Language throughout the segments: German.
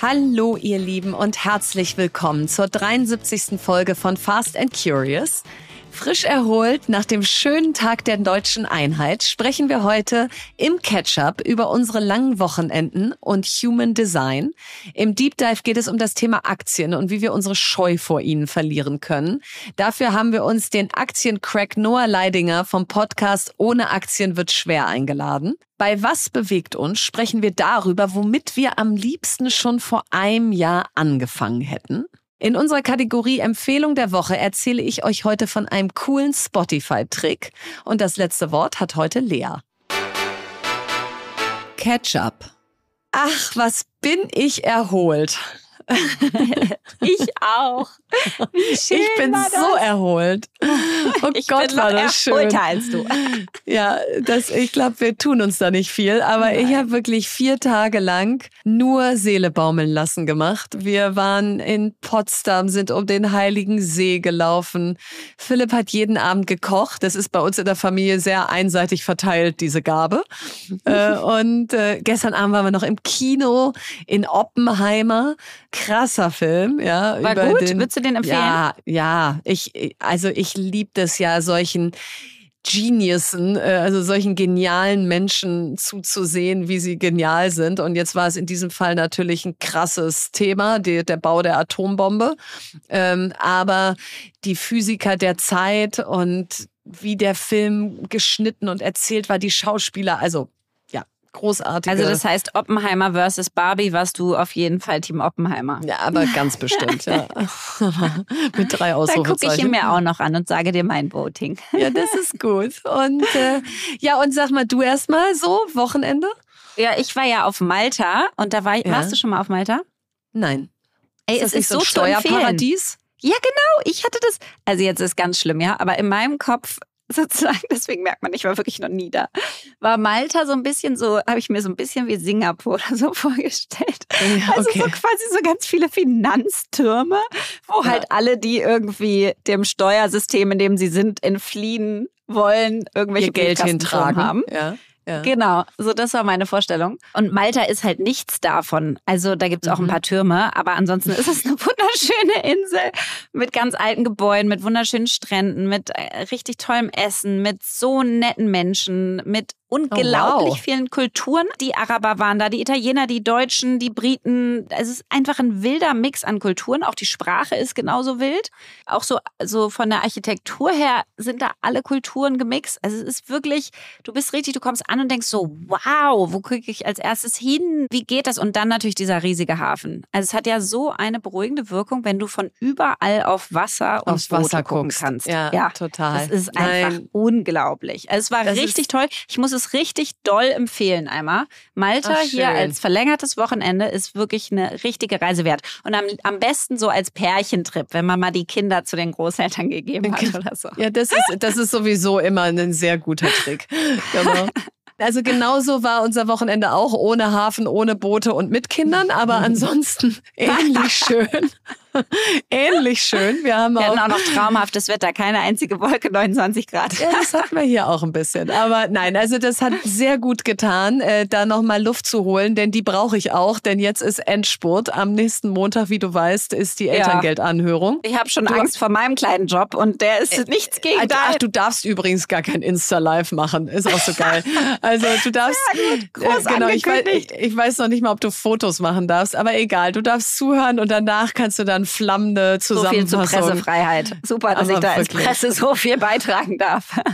Hallo ihr Lieben und herzlich willkommen zur 73. Folge von Fast and Curious. Frisch erholt nach dem schönen Tag der deutschen Einheit sprechen wir heute im Catch-up über unsere langen Wochenenden und Human Design. Im Deep Dive geht es um das Thema Aktien und wie wir unsere Scheu vor ihnen verlieren können. Dafür haben wir uns den Aktiencrack Noah Leidinger vom Podcast Ohne Aktien wird schwer eingeladen. Bei Was bewegt uns sprechen wir darüber, womit wir am liebsten schon vor einem Jahr angefangen hätten. In unserer Kategorie Empfehlung der Woche erzähle ich euch heute von einem coolen Spotify-Trick. Und das letzte Wort hat heute Lea. Ketchup. Ach, was bin ich erholt. ich auch. Wie schön ich bin so erholt. Oh ich Gott, war das schön. als du. Ja, das, ich glaube, wir tun uns da nicht viel, aber Nein. ich habe wirklich vier Tage lang nur Seele baumeln lassen gemacht. Wir waren in Potsdam, sind um den Heiligen See gelaufen. Philipp hat jeden Abend gekocht. Das ist bei uns in der Familie sehr einseitig verteilt, diese Gabe. Äh, und äh, gestern Abend waren wir noch im Kino in Oppenheimer krasser Film, ja. War gut? Den, du den empfehlen? Ja, ja. Ich, also ich liebe das ja, solchen Geniusen, äh, also solchen genialen Menschen zuzusehen, wie sie genial sind. Und jetzt war es in diesem Fall natürlich ein krasses Thema, die, der Bau der Atombombe. Ähm, aber die Physiker der Zeit und wie der Film geschnitten und erzählt war, die Schauspieler, also großartige. Also das heißt Oppenheimer versus Barbie warst du auf jeden Fall Team Oppenheimer. Ja, aber ganz bestimmt, ja. Mit drei Ausrufezeichen. Dann gucke ich ihn mir auch noch an und sage dir mein Voting. Ja, das ist gut. Und äh, ja, und sag mal du erstmal so, Wochenende? Ja, ich war ja auf Malta und da war ich, ja. warst du schon mal auf Malta? Nein. Ey, ist es ist so ein Steuerparadies? Ja, genau. Ich hatte das. Also jetzt ist ganz schlimm, ja. Aber in meinem Kopf sozusagen, deswegen merkt man, ich war wirklich noch nie da, war Malta so ein bisschen so, habe ich mir so ein bisschen wie Singapur oder so vorgestellt. Ja, also so quasi so ganz viele Finanztürme, wo ja. halt alle, die irgendwie dem Steuersystem, in dem sie sind, entfliehen wollen, irgendwelche Ihr Geld hintragen haben. Ja. Ja. Genau, so das war meine Vorstellung. Und Malta ist halt nichts davon. Also da gibt es auch mhm. ein paar Türme, aber ansonsten ist es eine wunderschöne Insel mit ganz alten Gebäuden, mit wunderschönen Stränden, mit äh, richtig tollem Essen, mit so netten Menschen, mit unglaublich oh, wow. vielen Kulturen. Die Araber waren da, die Italiener, die Deutschen, die Briten. Es ist einfach ein wilder Mix an Kulturen. Auch die Sprache ist genauso wild. Auch so, so von der Architektur her sind da alle Kulturen gemixt. Also es ist wirklich, du bist richtig, du kommst an und denkst so, wow, wo kriege ich als erstes hin? Wie geht das? Und dann natürlich dieser riesige Hafen. Also es hat ja so eine beruhigende Wirkung, wenn du von überall auf Wasser und Aufs Wasser gucken guckst. kannst. Ja, ja, total. Das ist einfach Nein. unglaublich. Also es war das richtig toll. Ich muss es richtig doll empfehlen einmal. Malta Ach, hier als verlängertes Wochenende ist wirklich eine richtige Reise wert. Und am, am besten so als Pärchentrip, wenn man mal die Kinder zu den Großeltern gegeben hat oder so. Ja, das ist, das ist sowieso immer ein sehr guter Trick. Genau. Also genauso war unser Wochenende auch ohne Hafen, ohne Boote und mit Kindern, aber ansonsten ähnlich schön. Ähnlich schön. Wir haben wir auch, auch noch traumhaftes Wetter, keine einzige Wolke, 29 Grad. Ja, das hatten wir hier auch ein bisschen. Aber nein, also das hat sehr gut getan, äh, da nochmal Luft zu holen, denn die brauche ich auch, denn jetzt ist Endspurt. Am nächsten Montag, wie du weißt, ist die Elterngeldanhörung. Ich habe schon du, Angst vor meinem kleinen Job und der ist äh, nichts gegen äh, Ach, du darfst übrigens gar kein Insta-Live machen. Ist auch so geil. Also du darfst. Sehr gut, äh, groß äh, genau, ich weiß, ich, ich weiß noch nicht mal, ob du Fotos machen darfst, aber egal. Du darfst zuhören und danach kannst du dann flammende Zusammenfassung. So viel zur Pressefreiheit. Super, dass aber ich da als Presse so viel beitragen darf.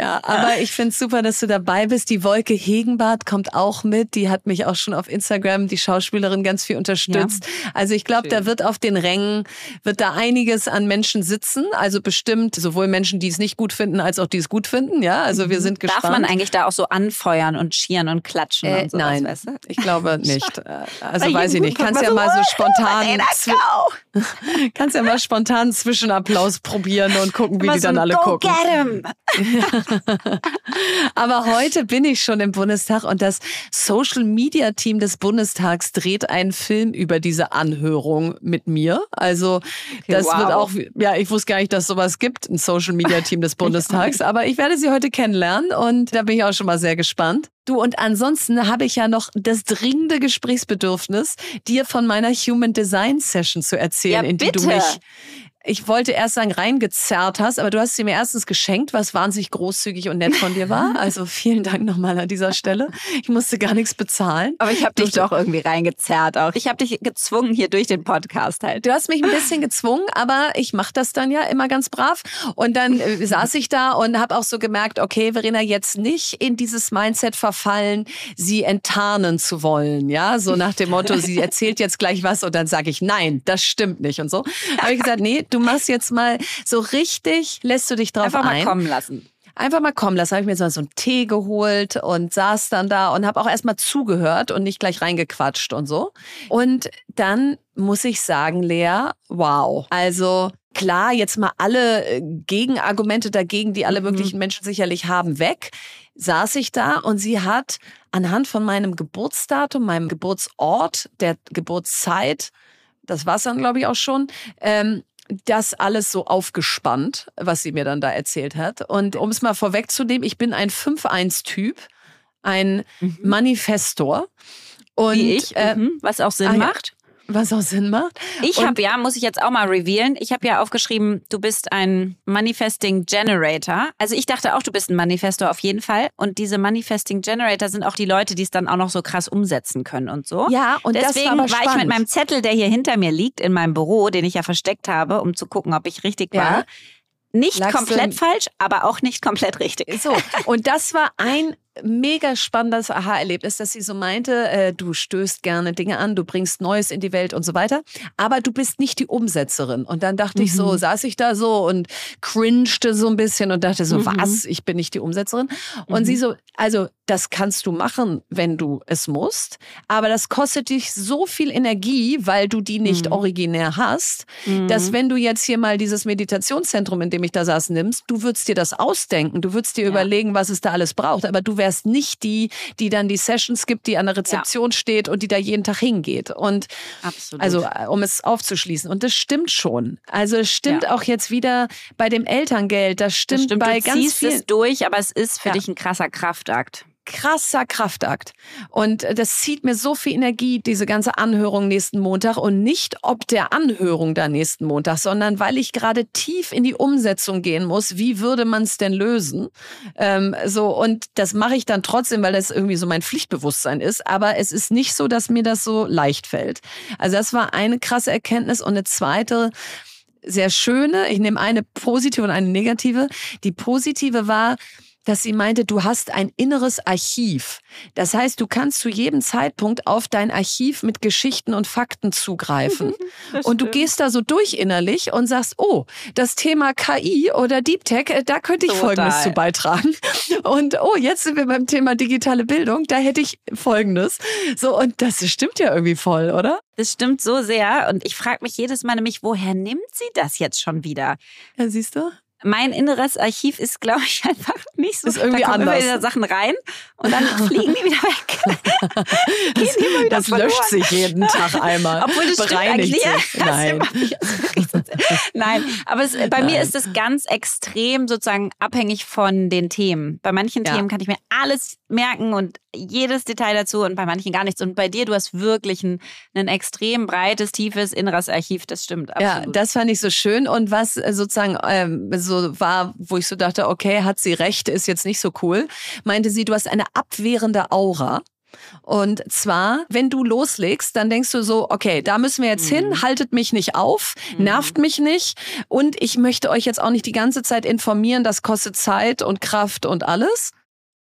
Ja, aber ich finde es super, dass du dabei bist. Die Wolke Hegenbart kommt auch mit. Die hat mich auch schon auf Instagram, die Schauspielerin, ganz viel unterstützt. Ja. Also ich glaube, da wird auf den Rängen, wird da einiges an Menschen sitzen. Also bestimmt sowohl Menschen, die es nicht gut finden, als auch die es gut finden. Ja, also wir mhm. sind gespannt. Darf man eigentlich da auch so anfeuern und schieren und klatschen äh, und sowas, Nein, weißt du? ich glaube nicht. Also weiß ich nicht. Kannst ja mal so spontan, kannst ja mal spontan Zwischenapplaus probieren und gucken, wie Immer die dann so alle go gucken. Get him. Aber heute bin ich schon im Bundestag und das Social Media Team des Bundestags dreht einen Film über diese Anhörung mit mir. Also das wow. wird auch, ja, ich wusste gar nicht, dass sowas gibt, ein Social Media Team des Bundestags. Aber ich werde sie heute kennenlernen und da bin ich auch schon mal sehr gespannt. Du, und ansonsten habe ich ja noch das dringende Gesprächsbedürfnis, dir von meiner Human Design Session zu erzählen, ja, in die bitte. du mich ich wollte erst sagen, reingezerrt hast, aber du hast sie mir erstens geschenkt, was wahnsinnig großzügig und nett von dir war. Also vielen Dank nochmal an dieser Stelle. Ich musste gar nichts bezahlen. Aber ich habe dich doch irgendwie reingezerrt auch. Ich habe dich gezwungen hier durch den Podcast halt. Du hast mich ein bisschen gezwungen, aber ich mache das dann ja immer ganz brav. Und dann äh, saß ich da und habe auch so gemerkt, okay, Verena, jetzt nicht in dieses Mindset verfallen, sie enttarnen zu wollen. Ja, so nach dem Motto, sie erzählt jetzt gleich was und dann sage ich, nein, das stimmt nicht und so. Habe ich gesagt, nee, du machst jetzt mal so richtig, lässt du dich drauf Einfach ein. Einfach mal kommen lassen. Einfach mal kommen lassen. Habe ich mir so einen Tee geholt und saß dann da und habe auch erstmal zugehört und nicht gleich reingequatscht und so. Und dann muss ich sagen, Lea, wow. Also klar, jetzt mal alle äh, Gegenargumente dagegen, die alle mhm. möglichen Menschen sicherlich haben, weg. Saß ich da und sie hat anhand von meinem Geburtsdatum, meinem Geburtsort, der Geburtszeit, das war es dann, glaube ich, auch schon, ähm, das alles so aufgespannt, was sie mir dann da erzählt hat. Und um es mal vorwegzunehmen, ich bin ein 5-1-Typ, ein mhm. Manifestor. Und, Wie ich, äh, mhm. was auch Sinn ah, macht. Was auch Sinn macht. Ich habe ja, muss ich jetzt auch mal revealen, ich habe ja aufgeschrieben, du bist ein Manifesting Generator. Also ich dachte auch, du bist ein Manifestor auf jeden Fall. Und diese Manifesting Generator sind auch die Leute, die es dann auch noch so krass umsetzen können und so. Ja, und deswegen war, war, ich mit meinem Zettel, der hier hinter mir liegt, in meinem Büro, den ich ja versteckt habe, um zu gucken, ob ich richtig ja. war. Nicht Lagst komplett falsch, aber auch nicht komplett richtig. So, und das war ein mega spannendes Aha-Erlebnis, dass sie so meinte, äh, du stößt gerne Dinge an, du bringst Neues in die Welt und so weiter, aber du bist nicht die Umsetzerin. Und dann dachte mhm. ich so, mhm. saß ich da so und cringete so ein bisschen und dachte so, mhm. was, ich bin nicht die Umsetzerin. Und mhm. sie so, also das kannst du machen, wenn du es musst, aber das kostet dich so viel Energie, weil du die nicht mhm. originär hast, dass mhm. wenn du jetzt hier mal dieses Meditationszentrum, in dem ich da saß, nimmst, du würdest dir das ausdenken, du würdest dir ja. überlegen, was es da alles braucht, aber du wärst nicht die, die dann die Sessions gibt, die an der Rezeption ja. steht und die da jeden Tag hingeht. Und Absolut. also äh, um es aufzuschließen. Und das stimmt schon. Also es stimmt ja. auch jetzt wieder bei dem Elterngeld. Das stimmt, das stimmt bei du ganz ziehst vielen. es durch, aber es ist für ja. dich ein krasser Kraftakt krasser Kraftakt. Und das zieht mir so viel Energie, diese ganze Anhörung nächsten Montag. Und nicht ob der Anhörung da nächsten Montag, sondern weil ich gerade tief in die Umsetzung gehen muss. Wie würde man es denn lösen? Ähm, so, und das mache ich dann trotzdem, weil das irgendwie so mein Pflichtbewusstsein ist. Aber es ist nicht so, dass mir das so leicht fällt. Also das war eine krasse Erkenntnis. Und eine zweite, sehr schöne. Ich nehme eine positive und eine negative. Die positive war, dass sie meinte, du hast ein inneres Archiv. Das heißt, du kannst zu jedem Zeitpunkt auf dein Archiv mit Geschichten und Fakten zugreifen. und du gehst da so durch innerlich und sagst, oh, das Thema KI oder Deep Tech, äh, da könnte ich Total. Folgendes zu beitragen. Und oh, jetzt sind wir beim Thema digitale Bildung, da hätte ich Folgendes. So, und das stimmt ja irgendwie voll, oder? Das stimmt so sehr. Und ich frage mich jedes Mal nämlich, woher nimmt sie das jetzt schon wieder? Ja, siehst du? Mein inneres Archiv ist, glaube ich, einfach nicht so. Ist irgendwie da kommen anders. immer wieder Sachen rein und dann fliegen die wieder weg. das, wieder das löscht sich jeden Tag einmal. Obwohl das bereinigt sich. Nein. Nein, aber es, bei Nein. mir ist es ganz extrem sozusagen abhängig von den Themen. Bei manchen ja. Themen kann ich mir alles merken und jedes Detail dazu und bei manchen gar nichts. Und bei dir, du hast wirklich ein, ein extrem breites, tiefes inneres Archiv. Das stimmt absolut. Ja, das fand ich so schön. Und was äh, sozusagen ähm, so war, wo ich so dachte, okay, hat sie recht, ist jetzt nicht so cool, meinte sie, du hast eine abwehrende Aura. Und zwar, wenn du loslegst, dann denkst du so, okay, da müssen wir jetzt mhm. hin, haltet mich nicht auf, mhm. nervt mich nicht und ich möchte euch jetzt auch nicht die ganze Zeit informieren, das kostet Zeit und Kraft und alles.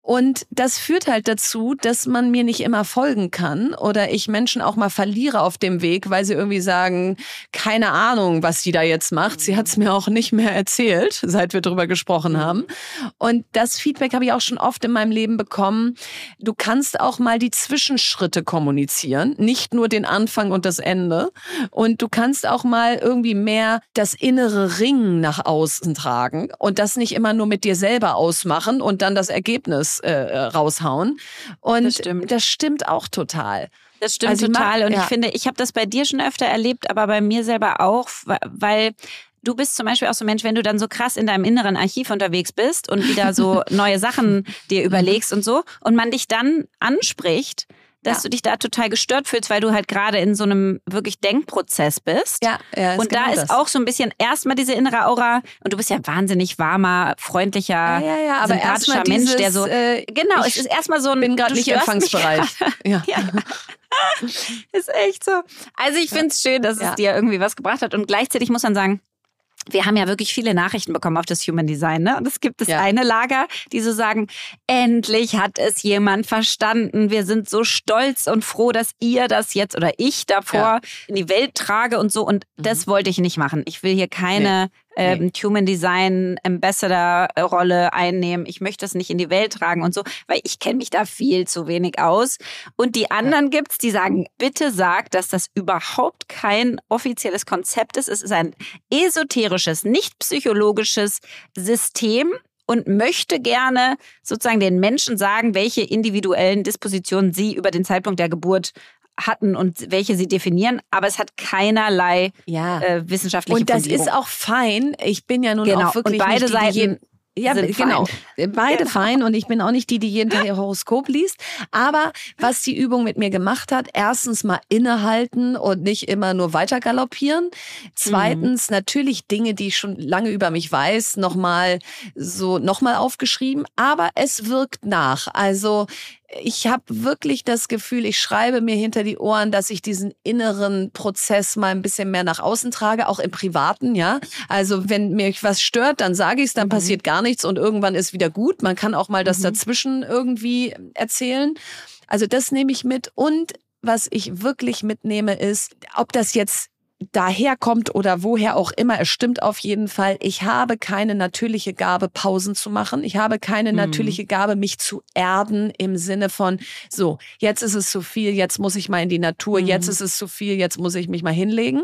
Und das führt halt dazu, dass man mir nicht immer folgen kann oder ich Menschen auch mal verliere auf dem Weg, weil sie irgendwie sagen, keine Ahnung, was sie da jetzt macht. Sie hat es mir auch nicht mehr erzählt, seit wir drüber gesprochen haben. Und das Feedback habe ich auch schon oft in meinem Leben bekommen. Du kannst auch mal die Zwischenschritte kommunizieren, nicht nur den Anfang und das Ende. Und du kannst auch mal irgendwie mehr das innere Ringen nach außen tragen und das nicht immer nur mit dir selber ausmachen und dann das Ergebnis äh, äh, raushauen. Und das stimmt. das stimmt auch total. Das stimmt also total. Und ja. ich finde, ich habe das bei dir schon öfter erlebt, aber bei mir selber auch, weil du bist zum Beispiel auch so ein Mensch, wenn du dann so krass in deinem inneren Archiv unterwegs bist und wieder so neue Sachen dir überlegst und so und man dich dann anspricht, dass ja. du dich da total gestört fühlst, weil du halt gerade in so einem wirklich Denkprozess bist. Ja, ja Und da genau ist auch so ein bisschen erstmal diese innere Aura und du bist ja wahnsinnig warmer, freundlicher, ja, ja, ja, aber sympathischer Mensch, dieses, der so äh, genau, es ist erstmal so ein bin gerade nicht empfangsbereit. ja. ja. ist echt so. Also ich finde es schön, dass es dir irgendwie was gebracht hat und gleichzeitig muss man sagen, wir haben ja wirklich viele Nachrichten bekommen auf das Human Design, ne? Und es gibt das ja. eine Lager, die so sagen, endlich hat es jemand verstanden. Wir sind so stolz und froh, dass ihr das jetzt oder ich davor ja. in die Welt trage und so. Und mhm. das wollte ich nicht machen. Ich will hier keine nee ähm, nee. Human Design Ambassador Rolle einnehmen. Ich möchte das nicht in die Welt tragen und so, weil ich kenne mich da viel zu wenig aus. Und die anderen ja. gibt's, die sagen, bitte sag, dass das überhaupt kein offizielles Konzept ist. Es ist ein esoterisches, nicht psychologisches System, und möchte gerne sozusagen den Menschen sagen, welche individuellen Dispositionen sie über den Zeitpunkt der Geburt hatten und welche sie definieren, aber es hat keinerlei ja. äh, wissenschaftliche Und das Fundierung. ist auch fein. Ich bin ja nun genau. auch wirklich und beide nicht die, Seiten ja, genau. Fein. Beide genau. fein und ich bin auch nicht die, die jeden Tag ihr Horoskop liest. Aber was die Übung mit mir gemacht hat, erstens mal innehalten und nicht immer nur weiter galoppieren. Zweitens mhm. natürlich Dinge, die ich schon lange über mich weiß, nochmal so nochmal aufgeschrieben. Aber es wirkt nach. Also ich habe wirklich das Gefühl, ich schreibe mir hinter die Ohren, dass ich diesen inneren Prozess mal ein bisschen mehr nach außen trage, auch im Privaten, ja. Also wenn mich was stört, dann sage ich es, dann mhm. passiert gar nichts und irgendwann ist wieder gut. Man kann auch mal das mhm. dazwischen irgendwie erzählen. Also das nehme ich mit und was ich wirklich mitnehme ist, ob das jetzt daherkommt oder woher auch immer, es stimmt auf jeden Fall, ich habe keine natürliche Gabe, Pausen zu machen. Ich habe keine mhm. natürliche Gabe, mich zu erden im Sinne von, so, jetzt ist es zu viel, jetzt muss ich mal in die Natur, mhm. jetzt ist es zu viel, jetzt muss ich mich mal hinlegen.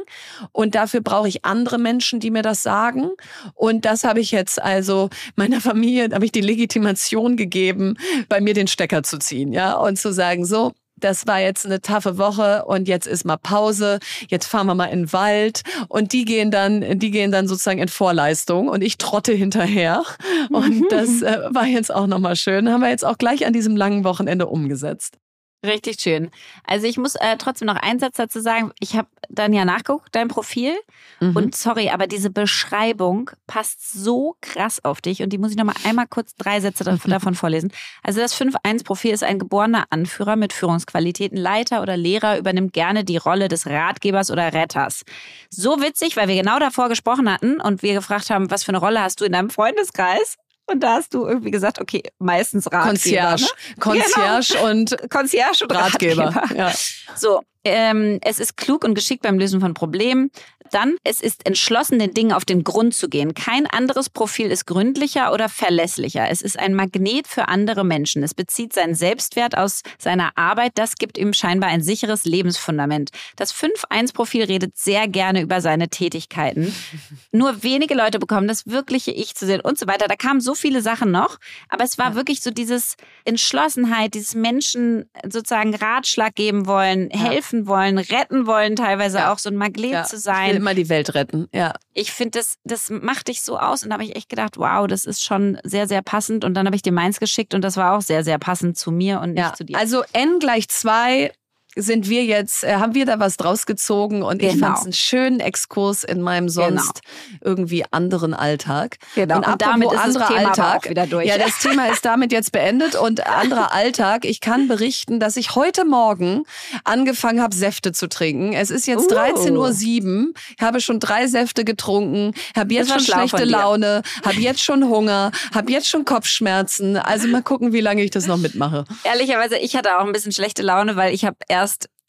Und dafür brauche ich andere Menschen, die mir das sagen. Und das habe ich jetzt also meiner Familie, habe ich die Legitimation gegeben, bei mir den Stecker zu ziehen, ja, und zu sagen, so, das war jetzt eine taffe Woche und jetzt ist mal Pause, jetzt fahren wir mal in den Wald und die gehen dann, die gehen dann sozusagen in Vorleistung und ich trotte hinterher und mhm. das äh, war jetzt auch nochmal schön, haben wir jetzt auch gleich an diesem langen Wochenende umgesetzt. Richtig schön. Also ich muss äh, trotzdem noch einen Satz dazu sagen. Ich habe dann ja nachgeguckt, dein Profil. Mhm. Und sorry, aber diese Beschreibung passt so krass auf dich. Und die muss ich noch mal einmal kurz drei Sätze davon vorlesen. Also das 5-1-Profil ist ein geborener Anführer mit Führungsqualitäten. Leiter oder Lehrer übernimmt gerne die Rolle des Ratgebers oder Retters. So witzig, weil wir genau davor gesprochen hatten und wir gefragt haben, was für eine Rolle hast du in deinem Freundeskreis? Und da hast du irgendwie gesagt, okay, meistens Ratgeber. Concierge. Ne? Concierge genau. und Concierge und Ratgeber. Ratgeber. Ja. So, ähm, es ist klug und geschickt beim Lösen von Problemen. Dann, es ist entschlossen, den Dingen auf den Grund zu gehen. Kein anderes Profil ist gründlicher oder verlässlicher. Es ist ein Magnet für andere Menschen. Es bezieht seinen Selbstwert aus seiner Arbeit. Das gibt ihm scheinbar ein sicheres Lebensfundament. Das 5-1-Profil redet sehr gerne über seine Tätigkeiten. Nur wenige Leute bekommen das wirkliche Ich zu sehen und so weiter. Da kamen so viele Sachen noch. Aber es war ja. wirklich so dieses Entschlossenheit, dieses Menschen sozusagen Ratschlag geben wollen, helfen helfen wollen, retten wollen, teilweise ja. auch so ein Magnet ja. zu sein. Immer die Welt retten, ja. Ich finde, das, das macht dich so aus. Und da habe ich echt gedacht, wow, das ist schon sehr, sehr passend. Und dann habe ich dir meins geschickt und das war auch sehr, sehr passend zu mir und nicht ja. zu dir. Also N gleich zwei sind wir jetzt, äh, haben wir da was draus gezogen und genau. ich fand es einen schönen Exkurs in meinem genau. sonst genau. irgendwie anderen Alltag. Genau. Und, und damit ist anderer das Thema Alltag wieder durch. Ja, das Thema ist damit jetzt beendet und anderer Alltag. Ich kann berichten, dass ich heute Morgen angefangen habe, Säfte zu trinken. Es ist jetzt uh. 13.07 Uhr. Ich habe schon drei Säfte getrunken, habe jetzt schon schlechte Laune, habe jetzt schon Hunger, habe jetzt schon Kopfschmerzen. Also mal gucken, wie lange ich das noch mitmache. Ehrlicherweise, ich hatte auch ein bisschen schlechte Laune, weil ich habe erst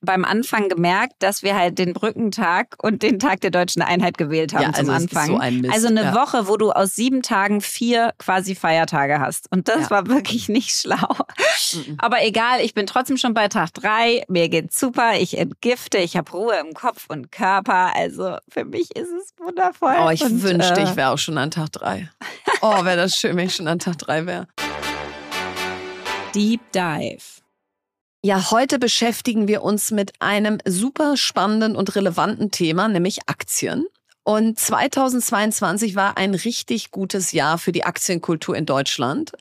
beim Anfang gemerkt, dass wir halt den Brückentag und den Tag der deutschen Einheit gewählt haben ja, also zum Anfang. So ein Mist, also eine ja. Woche, wo du aus sieben Tagen vier quasi Feiertage hast. Und das ja. war wirklich nicht schlau. Aber egal, ich bin trotzdem schon bei Tag drei. Mir geht's super. Ich entgifte. Ich habe Ruhe im Kopf und Körper. Also für mich ist es wundervoll. Oh, ich und, wünschte, äh, ich wäre auch schon an Tag drei. Oh, wäre das schön, wenn ich schon an Tag drei wäre. Deep Dive. Ja, heute beschäftigen wir uns mit einem super spannenden und relevanten Thema, nämlich Aktien. Und 2022 war ein richtig gutes Jahr für die Aktienkultur in Deutschland,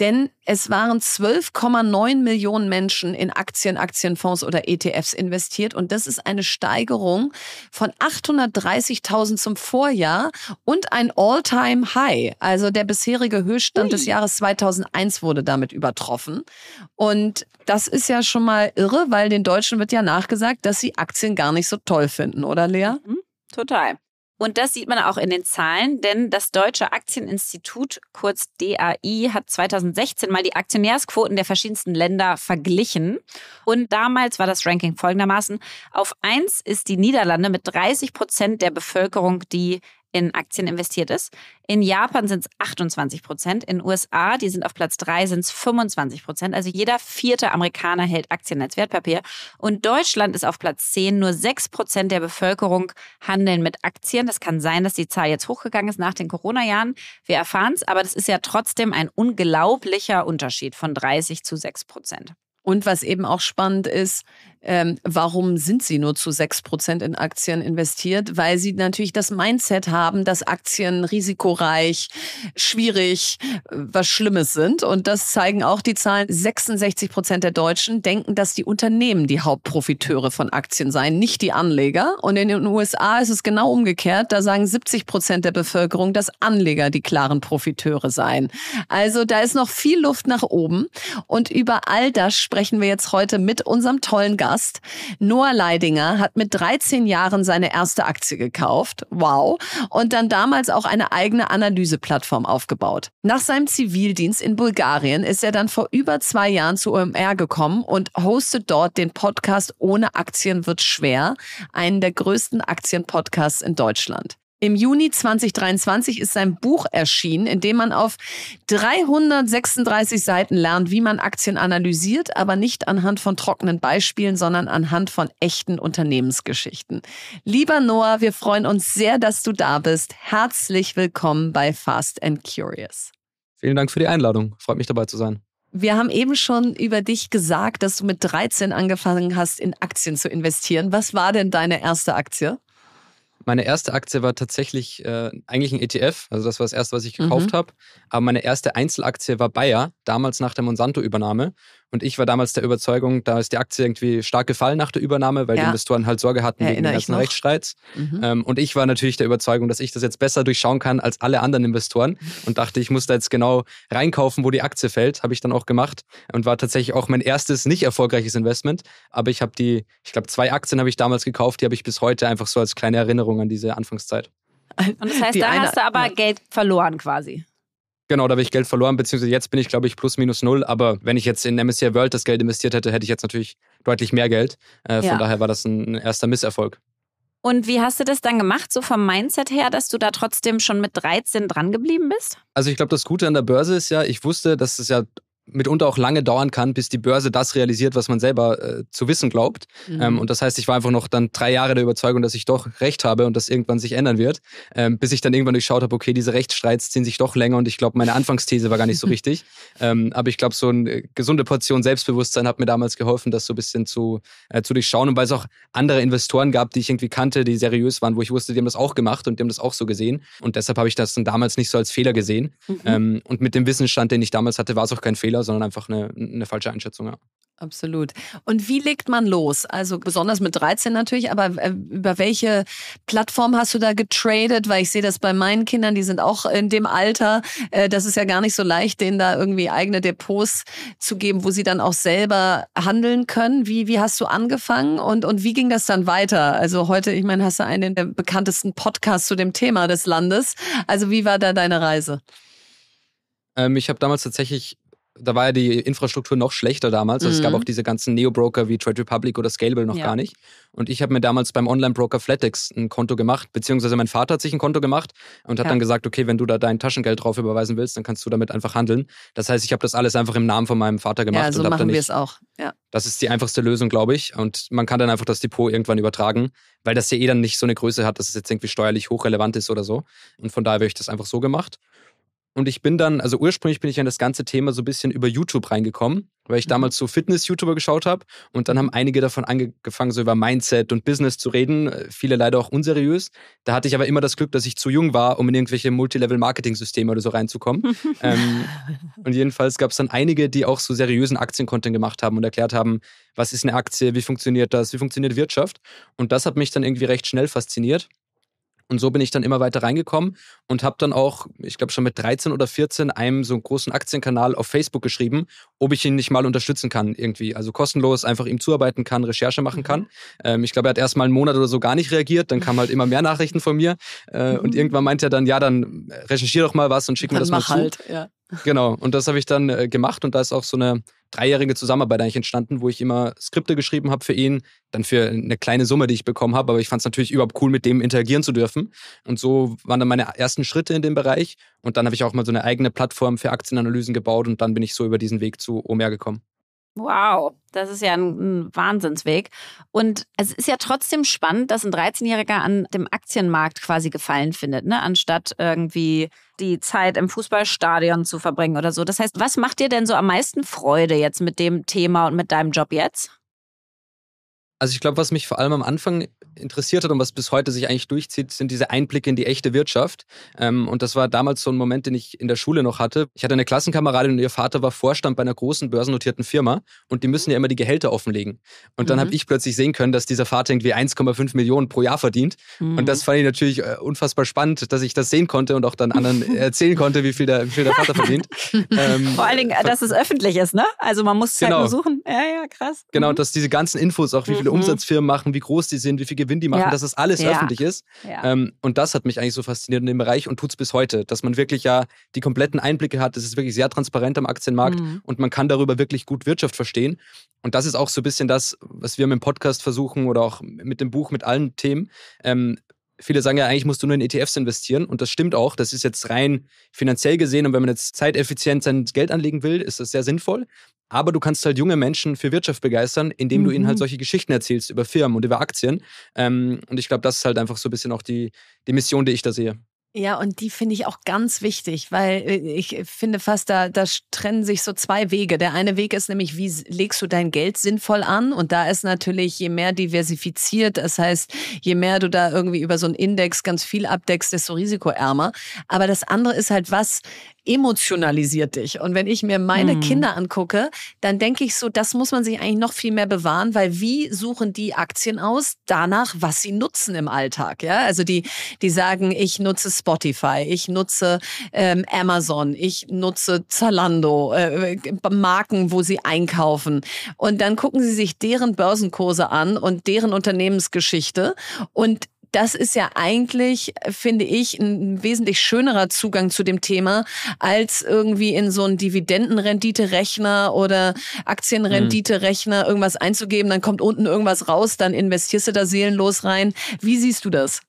denn es waren 12,9 Millionen Menschen in Aktien, Aktienfonds oder ETFs investiert und das ist eine Steigerung von 830.000 zum Vorjahr und ein All-Time-High. Also der bisherige Höchststand Ui. des Jahres 2001 wurde damit übertroffen. Und das ist ja schon mal irre, weil den Deutschen wird ja nachgesagt, dass sie Aktien gar nicht so toll finden, oder Lea? Mhm, total. Und das sieht man auch in den Zahlen, denn das Deutsche Aktieninstitut, kurz DAI, hat 2016 mal die Aktionärsquoten der verschiedensten Länder verglichen. Und damals war das Ranking folgendermaßen. Auf eins ist die Niederlande mit 30 Prozent der Bevölkerung, die in Aktien investiert ist. In Japan sind es 28 Prozent. In USA, die sind auf Platz drei, sind es 25 Prozent. Also jeder vierte Amerikaner hält Aktien als Wertpapier. Und Deutschland ist auf Platz 10. Nur 6 Prozent der Bevölkerung handeln mit Aktien. Das kann sein, dass die Zahl jetzt hochgegangen ist nach den Corona-Jahren. Wir erfahren es, aber das ist ja trotzdem ein unglaublicher Unterschied von 30 zu 6 Prozent. Und was eben auch spannend ist, ähm, warum sind sie nur zu sechs Prozent in Aktien investiert? Weil sie natürlich das Mindset haben, dass Aktien risikoreich, schwierig, was Schlimmes sind. Und das zeigen auch die Zahlen. 66 Prozent der Deutschen denken, dass die Unternehmen die Hauptprofiteure von Aktien seien, nicht die Anleger. Und in den USA ist es genau umgekehrt. Da sagen 70 Prozent der Bevölkerung, dass Anleger die klaren Profiteure seien. Also da ist noch viel Luft nach oben. Und über all das sprechen wir jetzt heute mit unserem tollen Gast. Gast. Noah Leidinger hat mit 13 Jahren seine erste Aktie gekauft. Wow. Und dann damals auch eine eigene Analyseplattform aufgebaut. Nach seinem Zivildienst in Bulgarien ist er dann vor über zwei Jahren zu OMR gekommen und hostet dort den Podcast Ohne Aktien wird schwer, einen der größten Aktienpodcasts in Deutschland. Im Juni 2023 ist sein Buch erschienen, in dem man auf 336 Seiten lernt, wie man Aktien analysiert, aber nicht anhand von trockenen Beispielen, sondern anhand von echten Unternehmensgeschichten. Lieber Noah, wir freuen uns sehr, dass du da bist. Herzlich willkommen bei Fast and Curious. Vielen Dank für die Einladung. Freut mich dabei zu sein. Wir haben eben schon über dich gesagt, dass du mit 13 angefangen hast, in Aktien zu investieren. Was war denn deine erste Aktie? Meine erste Aktie war tatsächlich äh, eigentlich ein ETF, also das war das erste, was ich gekauft mhm. habe. Aber meine erste Einzelaktie war Bayer, damals nach der Monsanto-Übernahme. Und ich war damals der Überzeugung, da ist die Aktie irgendwie stark gefallen nach der Übernahme, weil ja. die Investoren halt Sorge hatten Erinnere wegen den ganzen Rechtsstreits. Mhm. Ähm, und ich war natürlich der Überzeugung, dass ich das jetzt besser durchschauen kann als alle anderen Investoren und dachte, ich muss da jetzt genau reinkaufen, wo die Aktie fällt. Habe ich dann auch gemacht und war tatsächlich auch mein erstes nicht erfolgreiches Investment. Aber ich habe die, ich glaube, zwei Aktien habe ich damals gekauft, die habe ich bis heute einfach so als kleine Erinnerung an diese Anfangszeit. Und das heißt, die da eine, hast du aber ja. Geld verloren quasi. Genau, da habe ich Geld verloren, beziehungsweise jetzt bin ich, glaube ich, plus minus null. Aber wenn ich jetzt in MSCI World das Geld investiert hätte, hätte ich jetzt natürlich deutlich mehr Geld. Äh, von ja. daher war das ein erster Misserfolg. Und wie hast du das dann gemacht, so vom Mindset her, dass du da trotzdem schon mit 13 dran geblieben bist? Also ich glaube, das Gute an der Börse ist ja, ich wusste, dass es ja mitunter auch lange dauern kann, bis die Börse das realisiert, was man selber äh, zu wissen glaubt. Mhm. Ähm, und das heißt, ich war einfach noch dann drei Jahre der Überzeugung, dass ich doch recht habe und das irgendwann sich ändern wird, ähm, bis ich dann irgendwann durchschaut habe, okay, diese Rechtsstreits ziehen sich doch länger und ich glaube, meine Anfangsthese war gar nicht so richtig. ähm, aber ich glaube, so eine gesunde Portion Selbstbewusstsein hat mir damals geholfen, das so ein bisschen zu, äh, zu durchschauen. Und weil es auch andere Investoren gab, die ich irgendwie kannte, die seriös waren, wo ich wusste, die haben das auch gemacht und die haben das auch so gesehen. Und deshalb habe ich das dann damals nicht so als Fehler gesehen. Mhm. Ähm, und mit dem Wissensstand, den ich damals hatte, war es auch kein Fehler, sondern einfach eine, eine falsche Einschätzung. Ja. Absolut. Und wie legt man los? Also besonders mit 13 natürlich, aber äh, über welche Plattform hast du da getradet? Weil ich sehe das bei meinen Kindern, die sind auch in dem Alter. Äh, das ist ja gar nicht so leicht, denen da irgendwie eigene Depots zu geben, wo sie dann auch selber handeln können. Wie, wie hast du angefangen und, und wie ging das dann weiter? Also heute, ich meine, hast du einen der bekanntesten Podcasts zu dem Thema des Landes. Also wie war da deine Reise? Ähm, ich habe damals tatsächlich da war ja die Infrastruktur noch schlechter damals. Also mhm. Es gab mhm. auch diese ganzen Neo-Broker wie Trade Republic oder Scalable noch ja. gar nicht. Und ich habe mir damals beim Online-Broker Flatex ein Konto gemacht, beziehungsweise mein Vater hat sich ein Konto gemacht und hat ja. dann gesagt, okay, wenn du da dein Taschengeld drauf überweisen willst, dann kannst du damit einfach handeln. Das heißt, ich habe das alles einfach im Namen von meinem Vater gemacht. Ja, so und machen wir es auch. Ja. Das ist die einfachste Lösung, glaube ich. Und man kann dann einfach das Depot irgendwann übertragen, weil das ja eh dann nicht so eine Größe hat, dass es jetzt irgendwie steuerlich hochrelevant ist oder so. Und von daher habe ich das einfach so gemacht. Und ich bin dann, also ursprünglich bin ich an das ganze Thema so ein bisschen über YouTube reingekommen, weil ich mhm. damals so Fitness-YouTuber geschaut habe. Und dann haben einige davon angefangen, so über Mindset und Business zu reden. Viele leider auch unseriös. Da hatte ich aber immer das Glück, dass ich zu jung war, um in irgendwelche Multilevel-Marketing-Systeme oder so reinzukommen. ähm, und jedenfalls gab es dann einige, die auch so seriösen Aktien-Content gemacht haben und erklärt haben, was ist eine Aktie, wie funktioniert das, wie funktioniert Wirtschaft. Und das hat mich dann irgendwie recht schnell fasziniert. Und so bin ich dann immer weiter reingekommen und habe dann auch, ich glaube schon mit 13 oder 14, einem so einen großen Aktienkanal auf Facebook geschrieben, ob ich ihn nicht mal unterstützen kann irgendwie. Also kostenlos einfach ihm zuarbeiten kann, Recherche machen kann. Mhm. Ähm, ich glaube, er hat erst mal einen Monat oder so gar nicht reagiert, dann kamen halt immer mehr Nachrichten von mir. Äh, mhm. Und irgendwann meinte er dann, ja, dann recherchiere doch mal was und schick mir das mal zu. Halt, ja. Genau, und das habe ich dann äh, gemacht und da ist auch so eine dreijährige Zusammenarbeit eigentlich entstanden, wo ich immer Skripte geschrieben habe für ihn, dann für eine kleine Summe, die ich bekommen habe, aber ich fand es natürlich überhaupt cool, mit dem interagieren zu dürfen. Und so waren dann meine ersten Schritte in dem Bereich. Und dann habe ich auch mal so eine eigene Plattform für Aktienanalysen gebaut und dann bin ich so über diesen Weg zu Omer gekommen. Wow, das ist ja ein, ein, Wahnsinnsweg. Und es ist ja trotzdem spannend, dass ein 13-Jähriger an dem Aktienmarkt quasi Gefallen findet, ne? anstatt irgendwie die Zeit im Fußballstadion zu verbringen oder so. Das heißt, was macht dir denn so am meisten Freude jetzt mit dem Thema und mit deinem Job jetzt? Also ich glaube, was mich vor allem am Anfang interessiert hat und was bis heute sich eigentlich durchzieht, sind diese Einblicke in die echte Wirtschaft. Ähm, und das war damals so ein Moment, den ich in der Schule noch hatte. Ich hatte eine Klassenkameradin und ihr Vater war Vorstand bei einer großen börsennotierten Firma und die müssen ja immer die Gehälter offenlegen. Und dann mhm. habe ich plötzlich sehen können, dass dieser Vater irgendwie 1,5 Millionen pro Jahr verdient. Mhm. Und das fand ich natürlich äh, unfassbar spannend, dass ich das sehen konnte und auch dann anderen erzählen konnte, wie viel der, wie viel der Vater verdient. ähm, Vor allen Dingen, dass es öffentlich ist, ne? Also man muss es genau. halt nur suchen. Ja, ja, krass. Genau, mhm. dass diese ganzen Infos, auch wie viele mhm. Umsatzfirmen machen, wie groß die sind, wie viel Gewinn die machen, ja. dass das alles ja. öffentlich ist. Ähm, und das hat mich eigentlich so fasziniert in dem Bereich und tut es bis heute, dass man wirklich ja die kompletten Einblicke hat. Es ist wirklich sehr transparent am Aktienmarkt mhm. und man kann darüber wirklich gut Wirtschaft verstehen. Und das ist auch so ein bisschen das, was wir mit dem Podcast versuchen oder auch mit dem Buch, mit allen Themen. Ähm, viele sagen ja, eigentlich musst du nur in ETFs investieren. Und das stimmt auch. Das ist jetzt rein finanziell gesehen. Und wenn man jetzt zeiteffizient sein Geld anlegen will, ist das sehr sinnvoll. Aber du kannst halt junge Menschen für Wirtschaft begeistern, indem mhm. du ihnen halt mhm. solche Geschichten erzählst über Firmen und über Aktien. Ähm, und ich glaube, das ist halt einfach so ein bisschen auch die, die Mission, die ich da sehe. Ja, und die finde ich auch ganz wichtig, weil äh, ich finde fast, da, da trennen sich so zwei Wege. Der eine Weg ist nämlich, wie legst du dein Geld sinnvoll an? Und da ist natürlich, je mehr diversifiziert, das heißt, je mehr du da irgendwie über so einen Index ganz viel abdeckst, desto risikoärmer. Aber das andere ist halt, was emotionalisiert dich. Und wenn ich mir meine hm. Kinder angucke, dann denke ich so, das muss man sich eigentlich noch viel mehr bewahren, weil wie suchen die Aktien aus? Danach, was sie nutzen im Alltag. Ja, also die, die sagen, ich nutze Spotify, ich nutze ähm, Amazon, ich nutze Zalando, äh, Marken, wo sie einkaufen. Und dann gucken sie sich deren Börsenkurse an und deren Unternehmensgeschichte und das ist ja eigentlich, finde ich, ein wesentlich schönerer Zugang zu dem Thema, als irgendwie in so einen Dividendenrendite-Rechner oder Aktienrendite-Rechner irgendwas einzugeben, dann kommt unten irgendwas raus, dann investierst du da seelenlos rein. Wie siehst du das?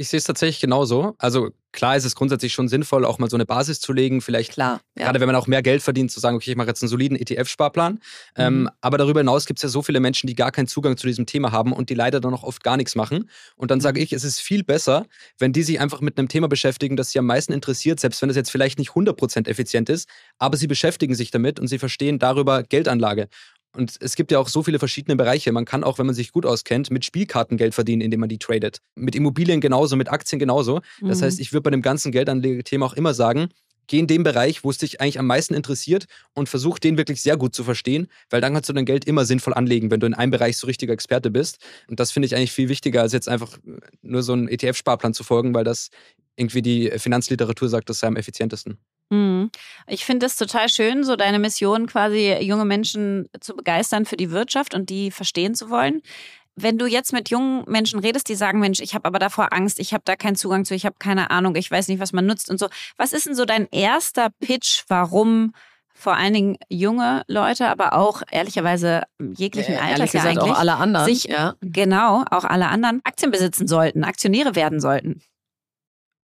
Ich sehe es tatsächlich genauso. Also klar ist es grundsätzlich schon sinnvoll, auch mal so eine Basis zu legen. Vielleicht, klar, ja. gerade wenn man auch mehr Geld verdient, zu sagen, okay, ich mache jetzt einen soliden ETF-Sparplan. Ähm, mhm. Ähm, aber darüber hinaus gibt es ja so viele Menschen, die gar keinen Zugang zu diesem Thema haben und die leider dann auch oft gar nichts machen. Und dann sage mhm. ich, es ist viel besser, wenn die sich einfach mit einem Thema beschäftigen, das sie am meisten interessiert, selbst wenn es jetzt vielleicht nicht 100% effizient ist, aber sie beschäftigen sich damit und sie verstehen darüber Geldanlage. Und es gibt ja auch so viele verschiedene Bereiche. Man kann auch, wenn man sich gut auskennt, mit Spielkarten Geld verdienen, indem man die tradet. Mit Immobilien genauso, mit Aktien genauso. Das mhm. heißt, ich würde bei dem ganzen Geldanlegethema auch immer sagen, geh in den Bereich, wo es dich eigentlich am meisten interessiert und versuch den wirklich sehr gut zu verstehen, weil dann kannst du dein Geld immer sinnvoll anlegen, wenn du in einem Bereich so richtiger Experte bist. Und das finde ich eigentlich viel wichtiger, als jetzt einfach nur so einen ETF-Sparplan zu folgen, weil das irgendwie die Finanzliteratur sagt, das sei am effizientesten. Mhm. Ich finde es total schön, so deine Mission quasi junge Menschen zu begeistern für die Wirtschaft und die verstehen zu wollen. Wenn du jetzt mit jungen Menschen redest, die sagen, Mensch, ich habe aber davor Angst, ich habe da keinen Zugang zu, ich habe keine Ahnung, ich weiß nicht, was man nutzt und so. Was ist denn so dein erster Pitch, warum vor allen Dingen junge Leute, aber auch ehrlicherweise jeglichen ja, Alters ja eigentlich auch alle anderen, sich ja. genau auch alle anderen Aktien besitzen sollten, Aktionäre werden sollten?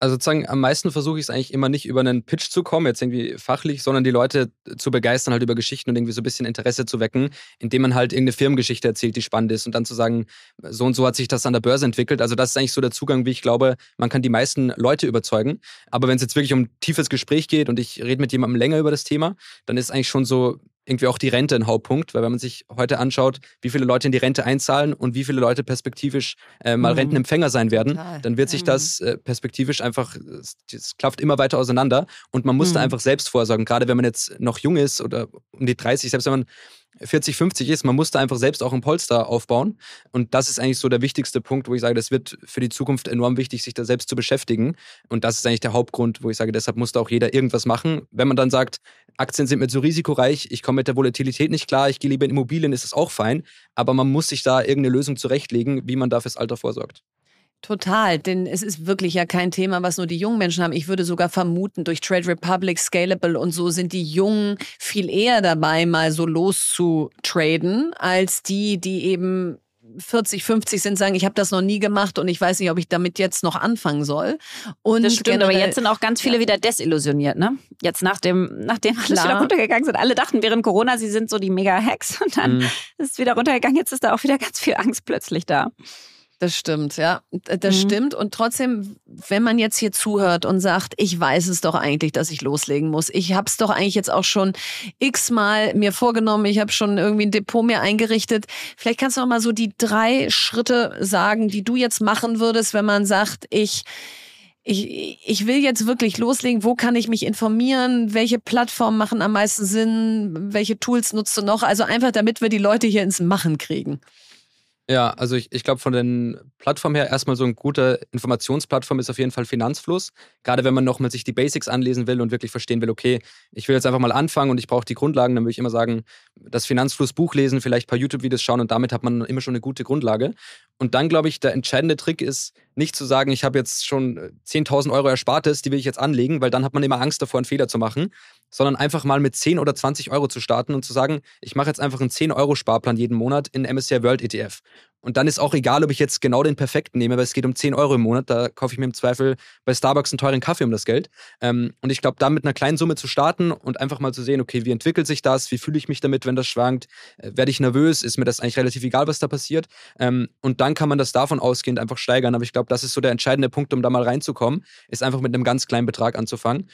Also sozusagen am meisten versuche ich es eigentlich immer nicht über einen Pitch zu kommen, jetzt irgendwie fachlich, sondern die Leute zu begeistern halt über Geschichten und irgendwie so ein bisschen Interesse zu wecken, indem man halt irgendeine Firmengeschichte erzählt, die spannend ist und dann zu sagen, so und so hat sich das an der Börse entwickelt. Also das ist eigentlich so der Zugang, wie ich glaube, man kann die meisten Leute überzeugen. Aber wenn es jetzt wirklich um tiefes Gespräch geht und ich rede mit jemandem länger über das Thema, dann ist eigentlich schon so irgendwie auch die Rente ein Hauptpunkt, weil wenn man sich heute anschaut, wie viele Leute in die Rente einzahlen und wie viele Leute perspektivisch äh, mal mhm. Rentenempfänger sein werden, Total. dann wird sich mhm. das äh, perspektivisch einfach, das klafft immer weiter auseinander und man muss mhm. da einfach selbst vorsorgen, gerade wenn man jetzt noch jung ist oder um die 30, selbst wenn man 40, 50 ist, man muss da einfach selbst auch ein Polster aufbauen. Und das ist eigentlich so der wichtigste Punkt, wo ich sage, das wird für die Zukunft enorm wichtig, sich da selbst zu beschäftigen. Und das ist eigentlich der Hauptgrund, wo ich sage, deshalb muss da auch jeder irgendwas machen. Wenn man dann sagt, Aktien sind mir zu risikoreich, ich komme mit der Volatilität nicht klar, ich gehe lieber in Immobilien, ist das auch fein. Aber man muss sich da irgendeine Lösung zurechtlegen, wie man da fürs Alter vorsorgt. Total, denn es ist wirklich ja kein Thema, was nur die jungen Menschen haben. Ich würde sogar vermuten, durch Trade Republic, Scalable und so sind die Jungen viel eher dabei, mal so loszutraden, als die, die eben 40, 50 sind, sagen, ich habe das noch nie gemacht und ich weiß nicht, ob ich damit jetzt noch anfangen soll. Und das stimmt, aber jetzt sind auch ganz viele ja. wieder desillusioniert, ne? Jetzt nach dem, nachdem alles Klar. wieder runtergegangen sind. Alle dachten während Corona, sie sind so die Mega-Hacks und dann mhm. ist es wieder runtergegangen. Jetzt ist da auch wieder ganz viel Angst plötzlich da. Das stimmt, ja. Das mhm. stimmt. Und trotzdem, wenn man jetzt hier zuhört und sagt, ich weiß es doch eigentlich, dass ich loslegen muss. Ich habe es doch eigentlich jetzt auch schon x-mal mir vorgenommen. Ich habe schon irgendwie ein Depot mir eingerichtet. Vielleicht kannst du noch mal so die drei Schritte sagen, die du jetzt machen würdest, wenn man sagt, ich ich, ich will jetzt wirklich loslegen. Wo kann ich mich informieren? Welche Plattformen machen am meisten Sinn? Welche Tools nutzt du noch? Also einfach, damit wir die Leute hier ins Machen kriegen. Ja, also ich, ich glaube von den Plattformen her erstmal so eine gute Informationsplattform ist auf jeden Fall Finanzfluss. Gerade wenn man nochmal sich die Basics anlesen will und wirklich verstehen will, okay, ich will jetzt einfach mal anfangen und ich brauche die Grundlagen, dann würde ich immer sagen, das Finanzfluss-Buch lesen, vielleicht ein paar YouTube-Videos schauen und damit hat man immer schon eine gute Grundlage. Und dann glaube ich, der entscheidende Trick ist, nicht zu sagen, ich habe jetzt schon 10.000 Euro Erspartes, die will ich jetzt anlegen, weil dann hat man immer Angst davor, einen Fehler zu machen, sondern einfach mal mit 10 oder 20 Euro zu starten und zu sagen, ich mache jetzt einfach einen 10-Euro-Sparplan jeden Monat in MSCI World ETF. Und dann ist auch egal, ob ich jetzt genau den perfekten nehme, weil es geht um 10 Euro im Monat. Da kaufe ich mir im Zweifel bei Starbucks einen teuren Kaffee um das Geld. Ähm, und ich glaube, da mit einer kleinen Summe zu starten und einfach mal zu sehen, okay, wie entwickelt sich das? Wie fühle ich mich damit, wenn das schwankt? Äh, werde ich nervös? Ist mir das eigentlich relativ egal, was da passiert? Ähm, und dann kann man das davon ausgehend einfach steigern. Aber ich glaube, das ist so der entscheidende Punkt, um da mal reinzukommen, ist einfach mit einem ganz kleinen Betrag anzufangen.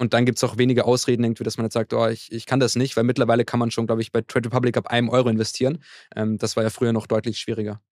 Und dann gibt es auch wenige Ausreden, irgendwie, dass man jetzt sagt, oh, ich, ich kann das nicht, weil mittlerweile kann man schon, glaube ich, bei Trade Republic ab einem Euro investieren. Ähm, das war ja früher noch deutlich schwieriger.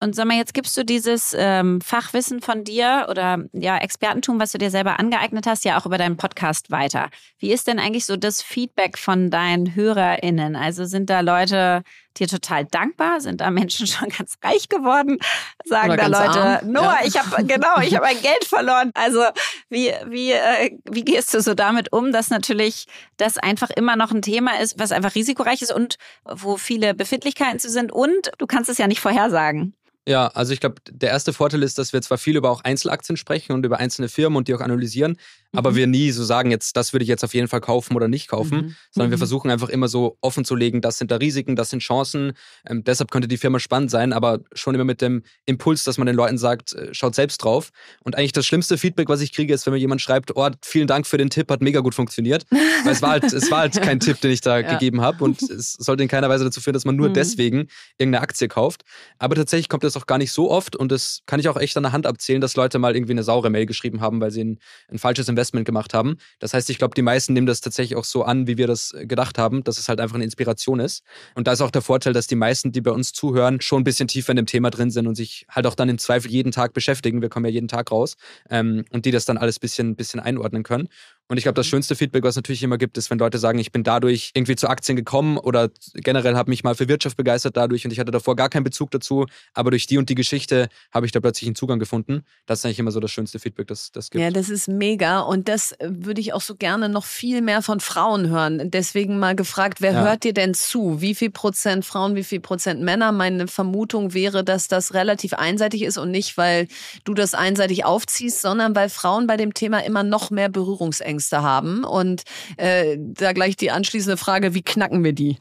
Und sag mal, jetzt gibst du dieses ähm, Fachwissen von dir oder ja, Expertentum, was du dir selber angeeignet hast, ja auch über deinen Podcast weiter. Wie ist denn eigentlich so das Feedback von deinen HörerInnen? Also sind da Leute dir total dankbar? Sind da Menschen schon ganz reich geworden? Sagen da Leute, arm. Noah, ja. ich habe genau, ich habe mein Geld verloren. Also wie, wie, äh, wie gehst du so damit um, dass natürlich das einfach immer noch ein Thema ist, was einfach risikoreich ist und wo viele Befindlichkeiten zu sind und du kannst es ja nicht vorhersagen. Ja, also ich glaube, der erste Vorteil ist, dass wir zwar viel über auch Einzelaktien sprechen und über einzelne Firmen und die auch analysieren, mhm. aber wir nie so sagen, jetzt das würde ich jetzt auf jeden Fall kaufen oder nicht kaufen, mhm. sondern mhm. wir versuchen einfach immer so offen zu legen, das sind da Risiken, das sind Chancen. Ähm, deshalb könnte die Firma spannend sein, aber schon immer mit dem Impuls, dass man den Leuten sagt, äh, schaut selbst drauf. Und eigentlich das schlimmste Feedback, was ich kriege, ist, wenn mir jemand schreibt, oh, vielen Dank für den Tipp, hat mega gut funktioniert. Weil es war halt, es war halt kein Tipp, den ich da ja. gegeben habe und es sollte in keiner Weise dazu führen, dass man nur mhm. deswegen irgendeine Aktie kauft. Aber tatsächlich kommt das auch gar nicht so oft und das kann ich auch echt an der Hand abzählen, dass Leute mal irgendwie eine saure Mail geschrieben haben, weil sie ein, ein falsches Investment gemacht haben. Das heißt, ich glaube, die meisten nehmen das tatsächlich auch so an, wie wir das gedacht haben, dass es halt einfach eine Inspiration ist. Und da ist auch der Vorteil, dass die meisten, die bei uns zuhören, schon ein bisschen tiefer in dem Thema drin sind und sich halt auch dann im Zweifel jeden Tag beschäftigen. Wir kommen ja jeden Tag raus ähm, und die das dann alles ein bisschen, bisschen einordnen können. Und ich glaube, das schönste Feedback, was es natürlich immer gibt, ist, wenn Leute sagen, ich bin dadurch irgendwie zu Aktien gekommen oder generell habe mich mal für Wirtschaft begeistert dadurch und ich hatte davor gar keinen Bezug dazu, aber durch die und die Geschichte habe ich da plötzlich einen Zugang gefunden. Das ist eigentlich immer so das schönste Feedback, das das gibt. Ja, das ist mega und das äh, würde ich auch so gerne noch viel mehr von Frauen hören. Deswegen mal gefragt, wer ja. hört dir denn zu? Wie viel Prozent Frauen, wie viel Prozent Männer? Meine Vermutung wäre, dass das relativ einseitig ist und nicht, weil du das einseitig aufziehst, sondern weil Frauen bei dem Thema immer noch mehr Berührungsängste Ängste haben. Und äh, da gleich die anschließende Frage, wie knacken wir die?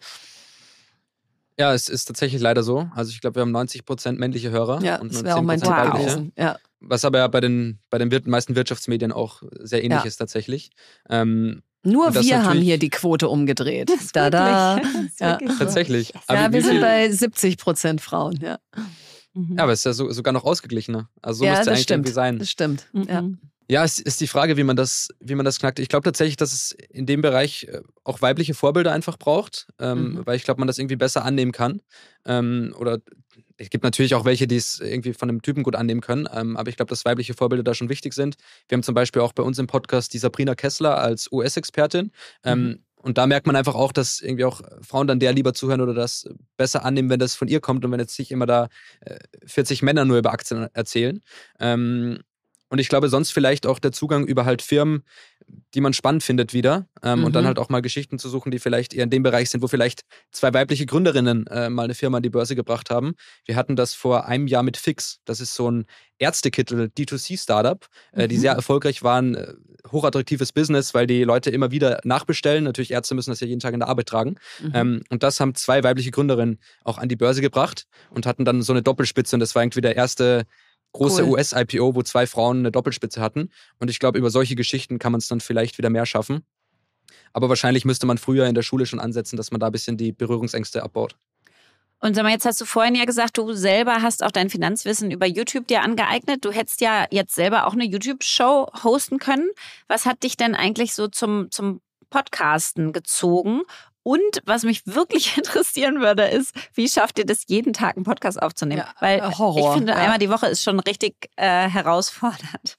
Ja, es ist tatsächlich leider so. Also ich glaube, wir haben 90 Prozent männliche Hörer ja, und nur 10 Prozent weibliche. Ja. Was aber ja bei den, bei den meisten Wirtschaftsmedien auch sehr ähnlich ja. ist tatsächlich. Ähm, nur wir haben hier die Quote umgedreht. Da, da. Ja. Tatsächlich. Ja, wir sind bei 70 Prozent Frauen, ja. Mhm. Ja, aber es ist ja so, sogar noch ausgeglichener. Also so ja, müsste es eigentlich stimmt. irgendwie sein. Das stimmt. Mhm. Ja. Ja, es ist die Frage, wie man das, wie man das knackt. Ich glaube tatsächlich, dass es in dem Bereich äh, auch weibliche Vorbilder einfach braucht, ähm, mhm. weil ich glaube, man das irgendwie besser annehmen kann. Ähm, oder es gibt natürlich auch welche, die es irgendwie von einem Typen gut annehmen können, ähm, aber ich glaube, dass weibliche Vorbilder da schon wichtig sind. Wir haben zum Beispiel auch bei uns im Podcast die Sabrina Kessler als US-Expertin. Ähm, mhm. Und da merkt man einfach auch, dass irgendwie auch Frauen dann der lieber zuhören oder das besser annehmen, wenn das von ihr kommt und wenn jetzt nicht immer da 40 äh, Männer nur über Aktien erzählen. Ähm, und ich glaube, sonst vielleicht auch der Zugang über halt Firmen, die man spannend findet wieder. Ähm, mhm. Und dann mhm. halt auch mal Geschichten zu suchen, die vielleicht eher in dem Bereich sind, wo vielleicht zwei weibliche Gründerinnen äh, mal eine Firma an die Börse gebracht haben. Wir hatten das vor einem Jahr mit Fix. Das ist so ein Ärztekittel D2C-Startup, äh, mhm. die sehr erfolgreich waren. Äh, hochattraktives Business, weil die Leute immer wieder nachbestellen. Natürlich, Ärzte müssen das ja jeden Tag in der Arbeit tragen. Mhm. Ähm, und das haben zwei weibliche Gründerinnen auch an die Börse gebracht und hatten dann so eine Doppelspitze. Und das war irgendwie der erste große cool. US-IPO, wo zwei Frauen eine Doppelspitze hatten. Und ich glaube, über solche Geschichten kann man es dann vielleicht wieder mehr schaffen. Aber wahrscheinlich müsste man früher in der Schule schon ansetzen, dass man da ein bisschen die Berührungsängste abbaut. Und sag mal, jetzt hast du vorhin ja gesagt, du selber hast auch dein Finanzwissen über YouTube dir angeeignet. Du hättest ja jetzt selber auch eine YouTube-Show hosten können. Was hat dich denn eigentlich so zum, zum Podcasten gezogen? Und was mich wirklich interessieren würde, ist, wie schafft ihr das, jeden Tag einen Podcast aufzunehmen? Ja, Weil äh, Horror, ich finde, ja. einmal die Woche ist schon richtig äh, herausfordernd.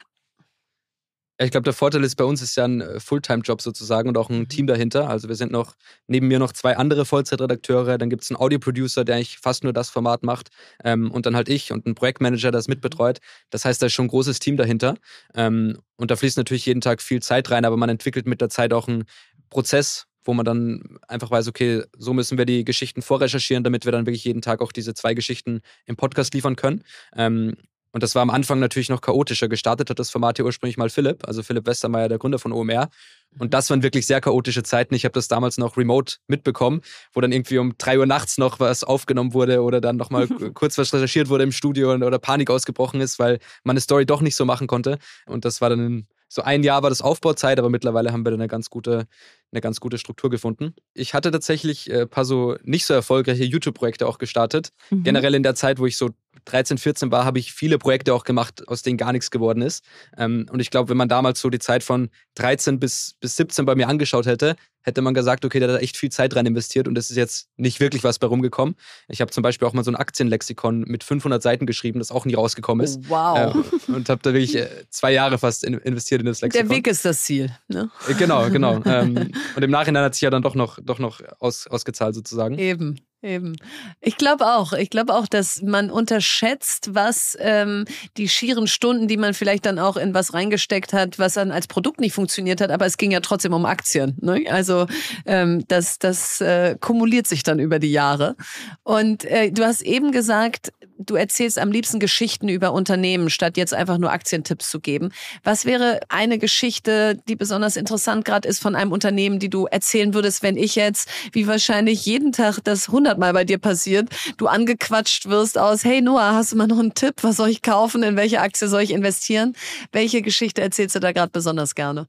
Ich glaube, der Vorteil ist, bei uns ist ja ein äh, Fulltime-Job sozusagen und auch ein mhm. Team dahinter. Also wir sind noch neben mir noch zwei andere Vollzeitredakteure, dann gibt es einen Audioproducer, der eigentlich fast nur das Format macht ähm, und dann halt ich und ein Projektmanager, der es mitbetreut. Das heißt, da ist schon ein großes Team dahinter ähm, und da fließt natürlich jeden Tag viel Zeit rein, aber man entwickelt mit der Zeit auch einen Prozess, wo man dann einfach weiß, okay, so müssen wir die Geschichten vorrecherchieren, damit wir dann wirklich jeden Tag auch diese zwei Geschichten im Podcast liefern können. Ähm, und das war am Anfang natürlich noch chaotischer. Gestartet hat das Format hier ursprünglich mal Philipp, also Philipp Westermeier, der Gründer von OMR. Und das waren wirklich sehr chaotische Zeiten. Ich habe das damals noch remote mitbekommen, wo dann irgendwie um drei Uhr nachts noch was aufgenommen wurde oder dann nochmal kurz was recherchiert wurde im Studio oder Panik ausgebrochen ist, weil man eine Story doch nicht so machen konnte. Und das war dann so ein Jahr war das Aufbauzeit, aber mittlerweile haben wir eine ganz gute, eine ganz gute Struktur gefunden. Ich hatte tatsächlich ein äh, paar so nicht so erfolgreiche YouTube-Projekte auch gestartet. Mhm. Generell in der Zeit, wo ich so 13, 14 war, habe ich viele Projekte auch gemacht, aus denen gar nichts geworden ist. Ähm, und ich glaube, wenn man damals so die Zeit von 13 bis, bis 17 bei mir angeschaut hätte, hätte man gesagt, okay, der hat echt viel Zeit rein investiert und es ist jetzt nicht wirklich was bei rumgekommen. Ich habe zum Beispiel auch mal so ein Aktienlexikon mit 500 Seiten geschrieben, das auch nie rausgekommen ist. Oh, wow. Äh, und habe da wirklich äh, zwei Jahre fast in, investiert in das Lexikon. Der Weg ist das Ziel. Ne? Äh, genau, genau. ähm, und im Nachhinein hat sich ja dann doch noch, doch noch aus, ausgezahlt sozusagen. Eben. Eben. Ich glaube auch. Ich glaube auch, dass man unterschätzt, was ähm, die schieren Stunden, die man vielleicht dann auch in was reingesteckt hat, was dann als Produkt nicht funktioniert hat, aber es ging ja trotzdem um Aktien. Ne? Also ähm, das, das äh, kumuliert sich dann über die Jahre. Und äh, du hast eben gesagt, du erzählst am liebsten Geschichten über Unternehmen, statt jetzt einfach nur Aktientipps zu geben. Was wäre eine Geschichte, die besonders interessant gerade ist von einem Unternehmen, die du erzählen würdest, wenn ich jetzt, wie wahrscheinlich jeden Tag das hundertmal bei dir passiert, du angequatscht wirst aus, hey Noah, hast du mal noch einen Tipp? Was soll ich kaufen? In welche Aktie soll ich investieren? Welche Geschichte erzählst du da gerade besonders gerne?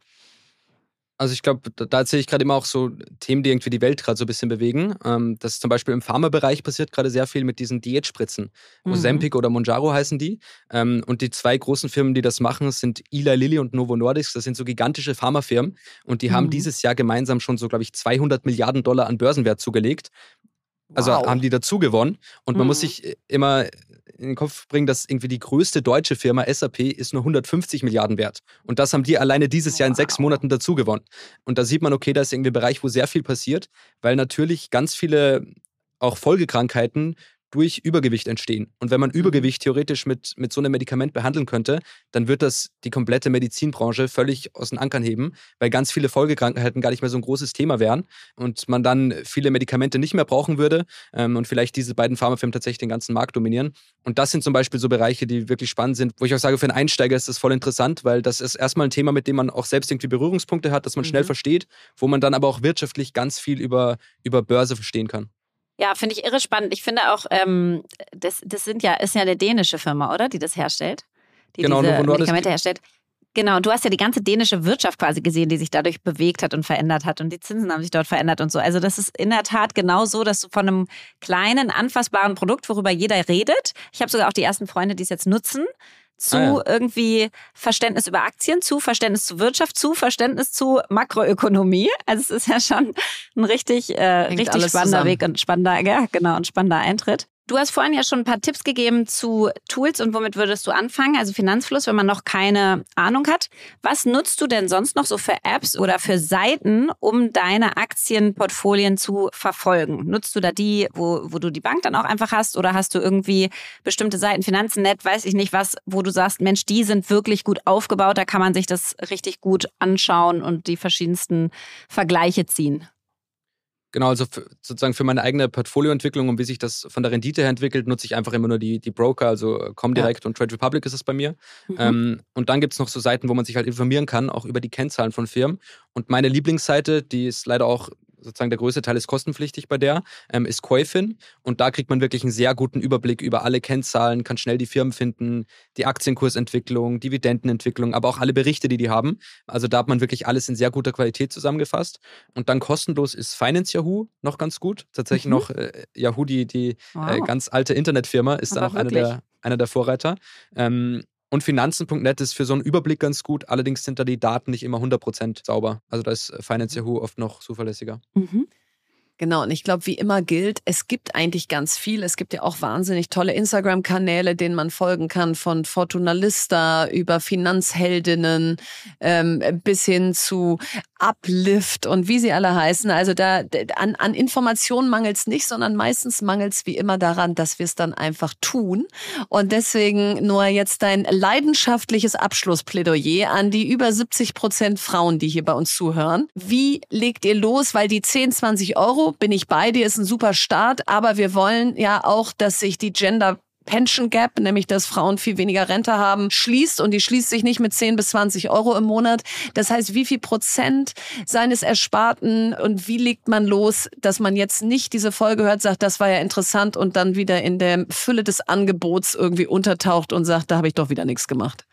Also ich glaube, da, da erzähle ich gerade immer auch so Themen, die irgendwie die Welt gerade so ein bisschen bewegen. Ähm, das ist zum Beispiel im Pharmabereich passiert gerade sehr viel mit diesen Diätspritzen. Mhm. Ozempic oder Monjaro heißen die. Ähm, und die zwei großen Firmen, die das machen, sind Eli Lilly und Novo Nordisk. Das sind so gigantische Pharmafirmen. Und die mhm. haben dieses Jahr gemeinsam schon so, glaube ich, 200 Milliarden Dollar an Börsenwert zugelegt. Also wow. haben die dazu gewonnen. Und man muss mhm. sich immer in den Kopf bringen, dass irgendwie die größte deutsche Firma SAP ist nur 150 Milliarden wert. Und das haben die alleine dieses Jahr in sechs Monaten dazu gewonnen. Und da sieht man, okay, da ist irgendwie ein Bereich, wo sehr viel passiert, weil natürlich ganz viele auch Folgekrankheiten durch Übergewicht entstehen. Und wenn man mhm. Übergewicht theoretisch mit, mit so einem Medikament behandeln könnte, dann wird das die komplette Medizinbranche völlig aus den Ankern heben, weil ganz viele Folgekrankheiten gar nicht mehr so ein großes Thema wären und man dann viele Medikamente nicht mehr brauchen würde ähm, und vielleicht diese beiden Pharmafirmen tatsächlich den ganzen Markt dominieren. Und das sind zum Beispiel so Bereiche, die wirklich spannend sind, wo ich auch sage, für einen Einsteiger ist das voll interessant, weil das ist erstmal ein Thema, mit dem man auch selbst irgendwie Berührungspunkte hat, dass man mhm. schnell versteht, wo man dann aber auch wirtschaftlich ganz viel über, über Börse verstehen kann. Ja, finde ich irre spannend. Ich finde auch, ähm, das, das sind ja, ist ja eine dänische Firma, oder? Die das herstellt. Die genau, diese Medikamente herstellt. Genau, und du hast ja die ganze dänische Wirtschaft quasi gesehen, die sich dadurch bewegt hat und verändert hat. Und die Zinsen haben sich dort verändert und so. Also das ist in der Tat genau so, dass du von einem kleinen, anfassbaren Produkt, worüber jeder redet. Ich habe sogar auch die ersten Freunde, die es jetzt nutzen, zu ah, ja. irgendwie Verständnis über Aktien, zu Verständnis zu Wirtschaft, zu Verständnis zu Makroökonomie. Also es ist ja schon ein richtig, äh, richtig spannender zusammen. Weg und spannender, ja, genau, ein spannender Eintritt. Du hast vorhin ja schon ein paar Tipps gegeben zu Tools und womit würdest du anfangen? Also Finanzfluss, wenn man noch keine Ahnung hat. Was nutzt du denn sonst noch so für Apps oder für Seiten, um deine Aktienportfolien zu verfolgen? Nutzt du da die, wo, wo du die Bank dann auch einfach hast oder hast du irgendwie bestimmte Seiten, Finanzen.net, weiß ich nicht was, wo du sagst, Mensch, die sind wirklich gut aufgebaut, da kann man sich das richtig gut anschauen und die verschiedensten Vergleiche ziehen? Genau, also für, sozusagen für meine eigene Portfolioentwicklung und wie sich das von der Rendite her entwickelt, nutze ich einfach immer nur die, die Broker, also Comdirect ja. und Trade Republic ist es bei mir. Mhm. Ähm, und dann gibt es noch so Seiten, wo man sich halt informieren kann, auch über die Kennzahlen von Firmen. Und meine Lieblingsseite, die ist leider auch sozusagen der größte Teil ist kostenpflichtig bei der, ähm, ist Coifin. Und da kriegt man wirklich einen sehr guten Überblick über alle Kennzahlen, kann schnell die Firmen finden, die Aktienkursentwicklung, Dividendenentwicklung, aber auch alle Berichte, die die haben. Also da hat man wirklich alles in sehr guter Qualität zusammengefasst. Und dann kostenlos ist Finance Yahoo noch ganz gut. Tatsächlich mhm. noch äh, Yahoo, die, die äh, wow. äh, ganz alte Internetfirma, ist aber dann auch einer der, einer der Vorreiter. Ähm, und Finanzen.net ist für so einen Überblick ganz gut. Allerdings sind da die Daten nicht immer 100% sauber. Also da ist Finance Yahoo oft noch zuverlässiger. Mhm. Genau, und ich glaube, wie immer gilt, es gibt eigentlich ganz viel. Es gibt ja auch wahnsinnig tolle Instagram-Kanäle, denen man folgen kann, von Fortuna Lista über Finanzheldinnen ähm, bis hin zu Uplift und wie sie alle heißen. Also da an, an Informationen mangelt es nicht, sondern meistens mangelt es wie immer daran, dass wir es dann einfach tun. Und deswegen nur jetzt dein leidenschaftliches Abschlussplädoyer an die über 70 Prozent Frauen, die hier bei uns zuhören. Wie legt ihr los? Weil die 10, 20 Euro bin ich bei dir, ist ein super Start, aber wir wollen ja auch, dass sich die Gender Pension Gap, nämlich dass Frauen viel weniger Rente haben, schließt und die schließt sich nicht mit 10 bis 20 Euro im Monat. Das heißt, wie viel Prozent seines Ersparten und wie legt man los, dass man jetzt nicht diese Folge hört, sagt, das war ja interessant und dann wieder in der Fülle des Angebots irgendwie untertaucht und sagt, da habe ich doch wieder nichts gemacht.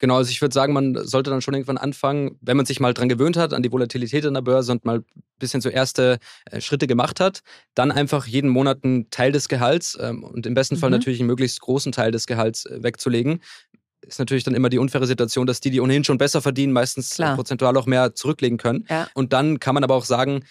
Genau, also ich würde sagen, man sollte dann schon irgendwann anfangen, wenn man sich mal dran gewöhnt hat, an die Volatilität in der Börse und mal ein bisschen so erste äh, Schritte gemacht hat, dann einfach jeden Monat einen Teil des Gehalts ähm, und im besten mhm. Fall natürlich einen möglichst großen Teil des Gehalts äh, wegzulegen. Ist natürlich dann immer die unfaire Situation, dass die, die ohnehin schon besser verdienen, meistens Klar. prozentual auch mehr zurücklegen können. Ja. Und dann kann man aber auch sagen,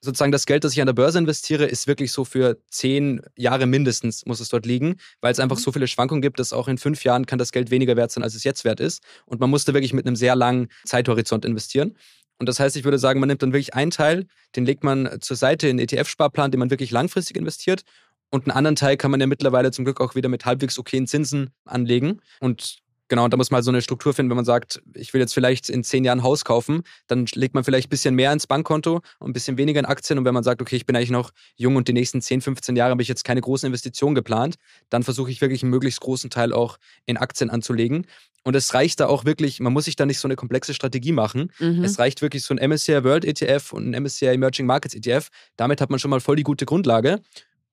sozusagen das Geld, das ich an der Börse investiere, ist wirklich so für zehn Jahre mindestens muss es dort liegen, weil es einfach mhm. so viele Schwankungen gibt, dass auch in fünf Jahren kann das Geld weniger wert sein, als es jetzt wert ist. Und man musste wirklich mit einem sehr langen Zeithorizont investieren. Und das heißt, ich würde sagen, man nimmt dann wirklich einen Teil, den legt man zur Seite in ETF-Sparplan, den man wirklich langfristig investiert. Und einen anderen Teil kann man ja mittlerweile zum Glück auch wieder mit halbwegs okayen Zinsen anlegen. Und Genau, und da muss man halt so eine Struktur finden, wenn man sagt, ich will jetzt vielleicht in zehn Jahren ein Haus kaufen, dann legt man vielleicht ein bisschen mehr ins Bankkonto und ein bisschen weniger in Aktien. Und wenn man sagt, okay, ich bin eigentlich noch jung und die nächsten 10, 15 Jahre habe ich jetzt keine großen Investitionen geplant, dann versuche ich wirklich einen möglichst großen Teil auch in Aktien anzulegen. Und es reicht da auch wirklich, man muss sich da nicht so eine komplexe Strategie machen. Mhm. Es reicht wirklich so ein MSCI World ETF und ein MSCI Emerging Markets ETF. Damit hat man schon mal voll die gute Grundlage.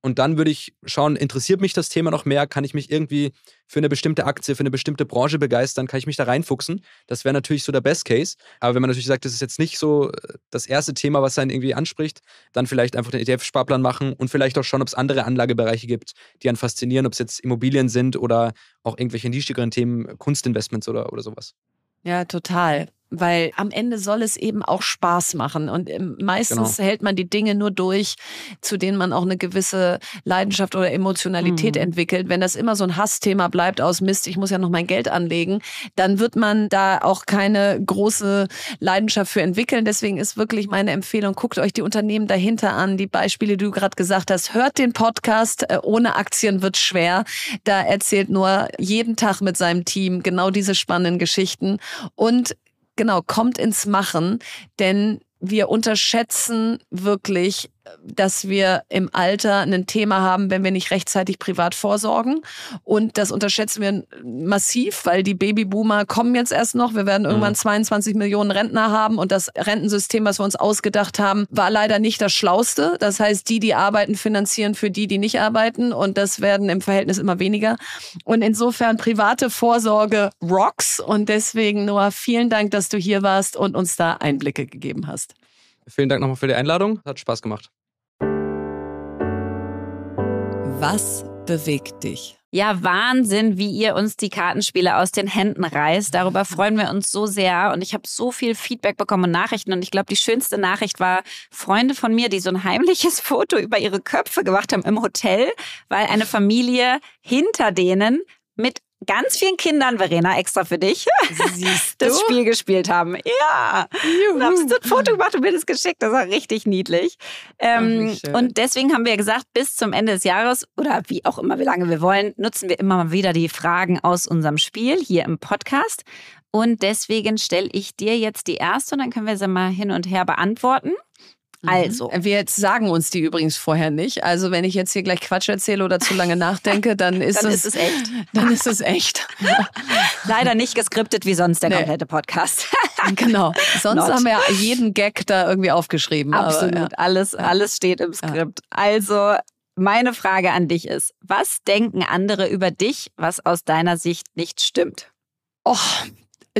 Und dann würde ich schauen, interessiert mich das Thema noch mehr? Kann ich mich irgendwie für eine bestimmte Aktie, für eine bestimmte Branche begeistern? Kann ich mich da reinfuchsen? Das wäre natürlich so der Best Case. Aber wenn man natürlich sagt, das ist jetzt nicht so äh, das erste Thema, was einen irgendwie anspricht, dann vielleicht einfach den ETF-Sparplan machen und vielleicht auch schauen, ob es andere Anlagebereiche gibt, die einen faszinieren, ob es jetzt Immobilien sind oder auch irgendwelche nischigeren Themen, Kunstinvestments oder, oder sowas. Ja, total. Weil am Ende soll es eben auch Spaß machen und ähm, meistens genau. hält man die Dinge nur durch, zu denen man auch eine gewisse Leidenschaft oder Emotionalität mhm. entwickelt. Wenn das immer so ein Hassthema bleibt aus Mist, ich muss ja noch mein Geld anlegen, dann wird man da auch keine große Leidenschaft für entwickeln. Deswegen ist wirklich meine Empfehlung, guckt euch die Unternehmen dahinter an, die Beispiele, die du gerade gesagt hast, hört den Podcast, äh, ohne Aktien wird schwer. Da erzählt nur jeden Tag mit seinem Team genau diese spannenden Geschichten und genau, kommt ins Machen, denn wir unterschätzen wirklich dass wir im Alter ein Thema haben, wenn wir nicht rechtzeitig privat vorsorgen. Und das unterschätzen wir massiv, weil die Babyboomer kommen jetzt erst noch. Wir werden irgendwann 22 mhm. Millionen Rentner haben. Und das Rentensystem, was wir uns ausgedacht haben, war leider nicht das Schlauste. Das heißt, die, die arbeiten, finanzieren für die, die nicht arbeiten. Und das werden im Verhältnis immer weniger. Und insofern private Vorsorge rocks. Und deswegen, Noah, vielen Dank, dass du hier warst und uns da Einblicke gegeben hast. Vielen Dank nochmal für die Einladung. Hat Spaß gemacht. Was bewegt dich? Ja, Wahnsinn, wie ihr uns die Kartenspiele aus den Händen reißt. Darüber freuen wir uns so sehr. Und ich habe so viel Feedback bekommen und Nachrichten. Und ich glaube, die schönste Nachricht war Freunde von mir, die so ein heimliches Foto über ihre Köpfe gemacht haben im Hotel, weil eine Familie hinter denen mit ganz vielen Kindern, Verena, extra für dich, das Spiel gespielt haben. Ja. Juhu. Haben sie ein Foto gemacht und mir das geschickt. Das war richtig niedlich. Ähm, Ach, und deswegen haben wir gesagt, bis zum Ende des Jahres oder wie auch immer, wie lange wir wollen, nutzen wir immer mal wieder die Fragen aus unserem Spiel hier im Podcast. Und deswegen stelle ich dir jetzt die erste und dann können wir sie mal hin und her beantworten. Mhm. Also. Wir sagen uns die übrigens vorher nicht. Also wenn ich jetzt hier gleich Quatsch erzähle oder zu lange nachdenke, dann ist, dann es, ist es echt. Dann ist es echt. Leider nicht geskriptet wie sonst der nee. komplette Podcast. genau. Sonst Not. haben wir jeden Gag da irgendwie aufgeschrieben. Absolut. Aber, ja. Alles, alles steht im Skript. Ja. Also meine Frage an dich ist, was denken andere über dich, was aus deiner Sicht nicht stimmt? Och,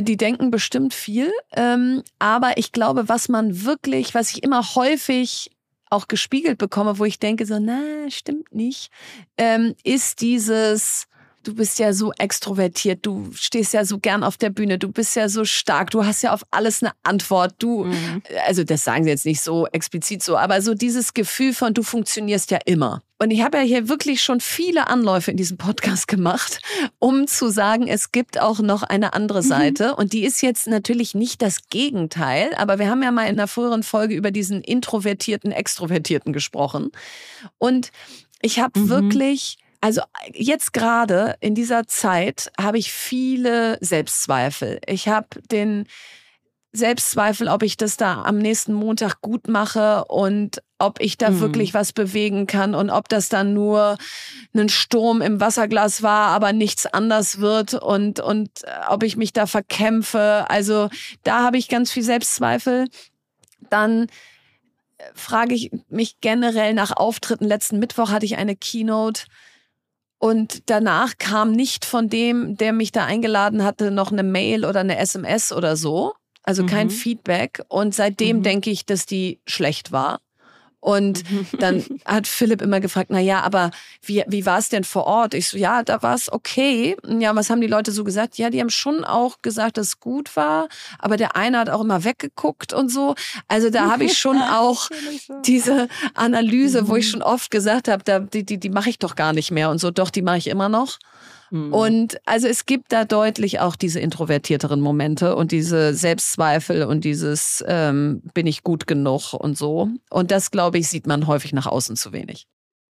die denken bestimmt viel, ähm, aber ich glaube, was man wirklich, was ich immer häufig auch gespiegelt bekomme, wo ich denke so, na, stimmt nicht, ähm, ist dieses, du bist ja so extrovertiert, du stehst ja so gern auf der Bühne, du bist ja so stark, du hast ja auf alles eine Antwort, du, mhm. also das sagen sie jetzt nicht so explizit so, aber so dieses Gefühl von, du funktionierst ja immer. Und ich habe ja hier wirklich schon viele Anläufe in diesem Podcast gemacht, um zu sagen, es gibt auch noch eine andere mhm. Seite. Mhm. Und die ist jetzt natürlich nicht das Gegenteil, aber wir haben ja mal in einer früheren Folge über diesen introvertierten, extrovertierten gesprochen. Und ich habe mhm. wirklich also jetzt gerade in dieser Zeit habe ich viele Selbstzweifel. Ich habe den Selbstzweifel, ob ich das da am nächsten Montag gut mache und ob ich da mhm. wirklich was bewegen kann und ob das dann nur ein Sturm im Wasserglas war, aber nichts anders wird und, und äh, ob ich mich da verkämpfe. Also da habe ich ganz viel Selbstzweifel. Dann äh, frage ich mich generell nach Auftritten. Letzten Mittwoch hatte ich eine Keynote und danach kam nicht von dem, der mich da eingeladen hatte, noch eine Mail oder eine SMS oder so. Also kein mhm. Feedback. Und seitdem mhm. denke ich, dass die schlecht war. Und dann hat Philipp immer gefragt, na ja, aber wie, wie war es denn vor Ort? Ich so, ja, da war es okay. Ja, was haben die Leute so gesagt? Ja, die haben schon auch gesagt, dass es gut war, aber der eine hat auch immer weggeguckt und so. Also da habe ich schon auch diese Analyse, wo ich mhm. schon oft gesagt habe, die, die, die mache ich doch gar nicht mehr und so. Doch, die mache ich immer noch. Mhm. Und also es gibt da deutlich auch diese introvertierteren Momente und diese Selbstzweifel und dieses ähm, bin ich gut genug und so. Und das, glaube ich, sieht man häufig nach außen zu wenig.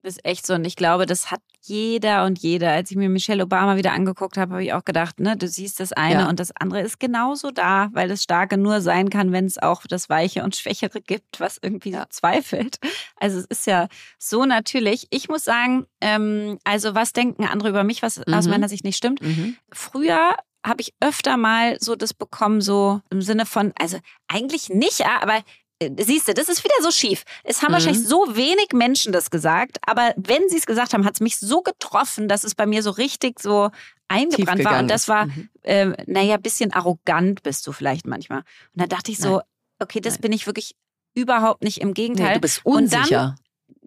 Ist echt so. Und ich glaube, das hat jeder und jeder. Als ich mir Michelle Obama wieder angeguckt habe, habe ich auch gedacht, ne, du siehst das eine ja. und das andere ist genauso da, weil das Starke nur sein kann, wenn es auch das Weiche und Schwächere gibt, was irgendwie ja. zweifelt. Also es ist ja so natürlich. Ich muss sagen, ähm, also was denken andere über mich, was mhm. aus meiner Sicht nicht stimmt. Mhm. Früher habe ich öfter mal so das bekommen, so im Sinne von, also eigentlich nicht, aber äh, Siehst du, das ist wieder so schief. Es haben mhm. wahrscheinlich so wenig Menschen das gesagt, aber wenn sie es gesagt haben, hat es mich so getroffen, dass es bei mir so richtig so eingebrannt war. Und das war, mhm. äh, naja, ein bisschen arrogant bist du vielleicht manchmal. Und da dachte ich so, Nein. okay, das Nein. bin ich wirklich überhaupt nicht im Gegenteil. Nee, du bist unsicher. Und dann,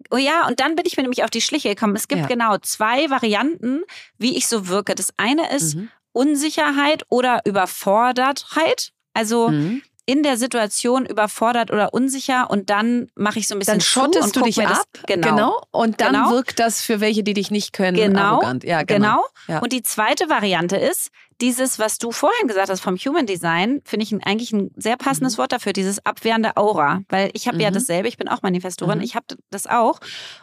Oh ja, und dann bin ich mir nämlich auf die Schliche gekommen. Es gibt ja. genau zwei Varianten, wie ich so wirke. Das eine ist mhm. Unsicherheit oder Überfordertheit Also mhm in der Situation überfordert oder unsicher und dann mache ich so ein bisschen Dann schottest du dich ab, genau. genau. Und dann genau. wirkt das für welche, die dich nicht können, genau. arrogant. Ja, genau. genau. Ja. Und die zweite Variante ist, dieses, was du vorhin gesagt hast vom Human Design, finde ich eigentlich ein sehr passendes mhm. Wort dafür, dieses abwehrende Aura. Weil ich habe mhm. ja dasselbe, ich bin auch Manifestorin, mhm. ich habe das auch.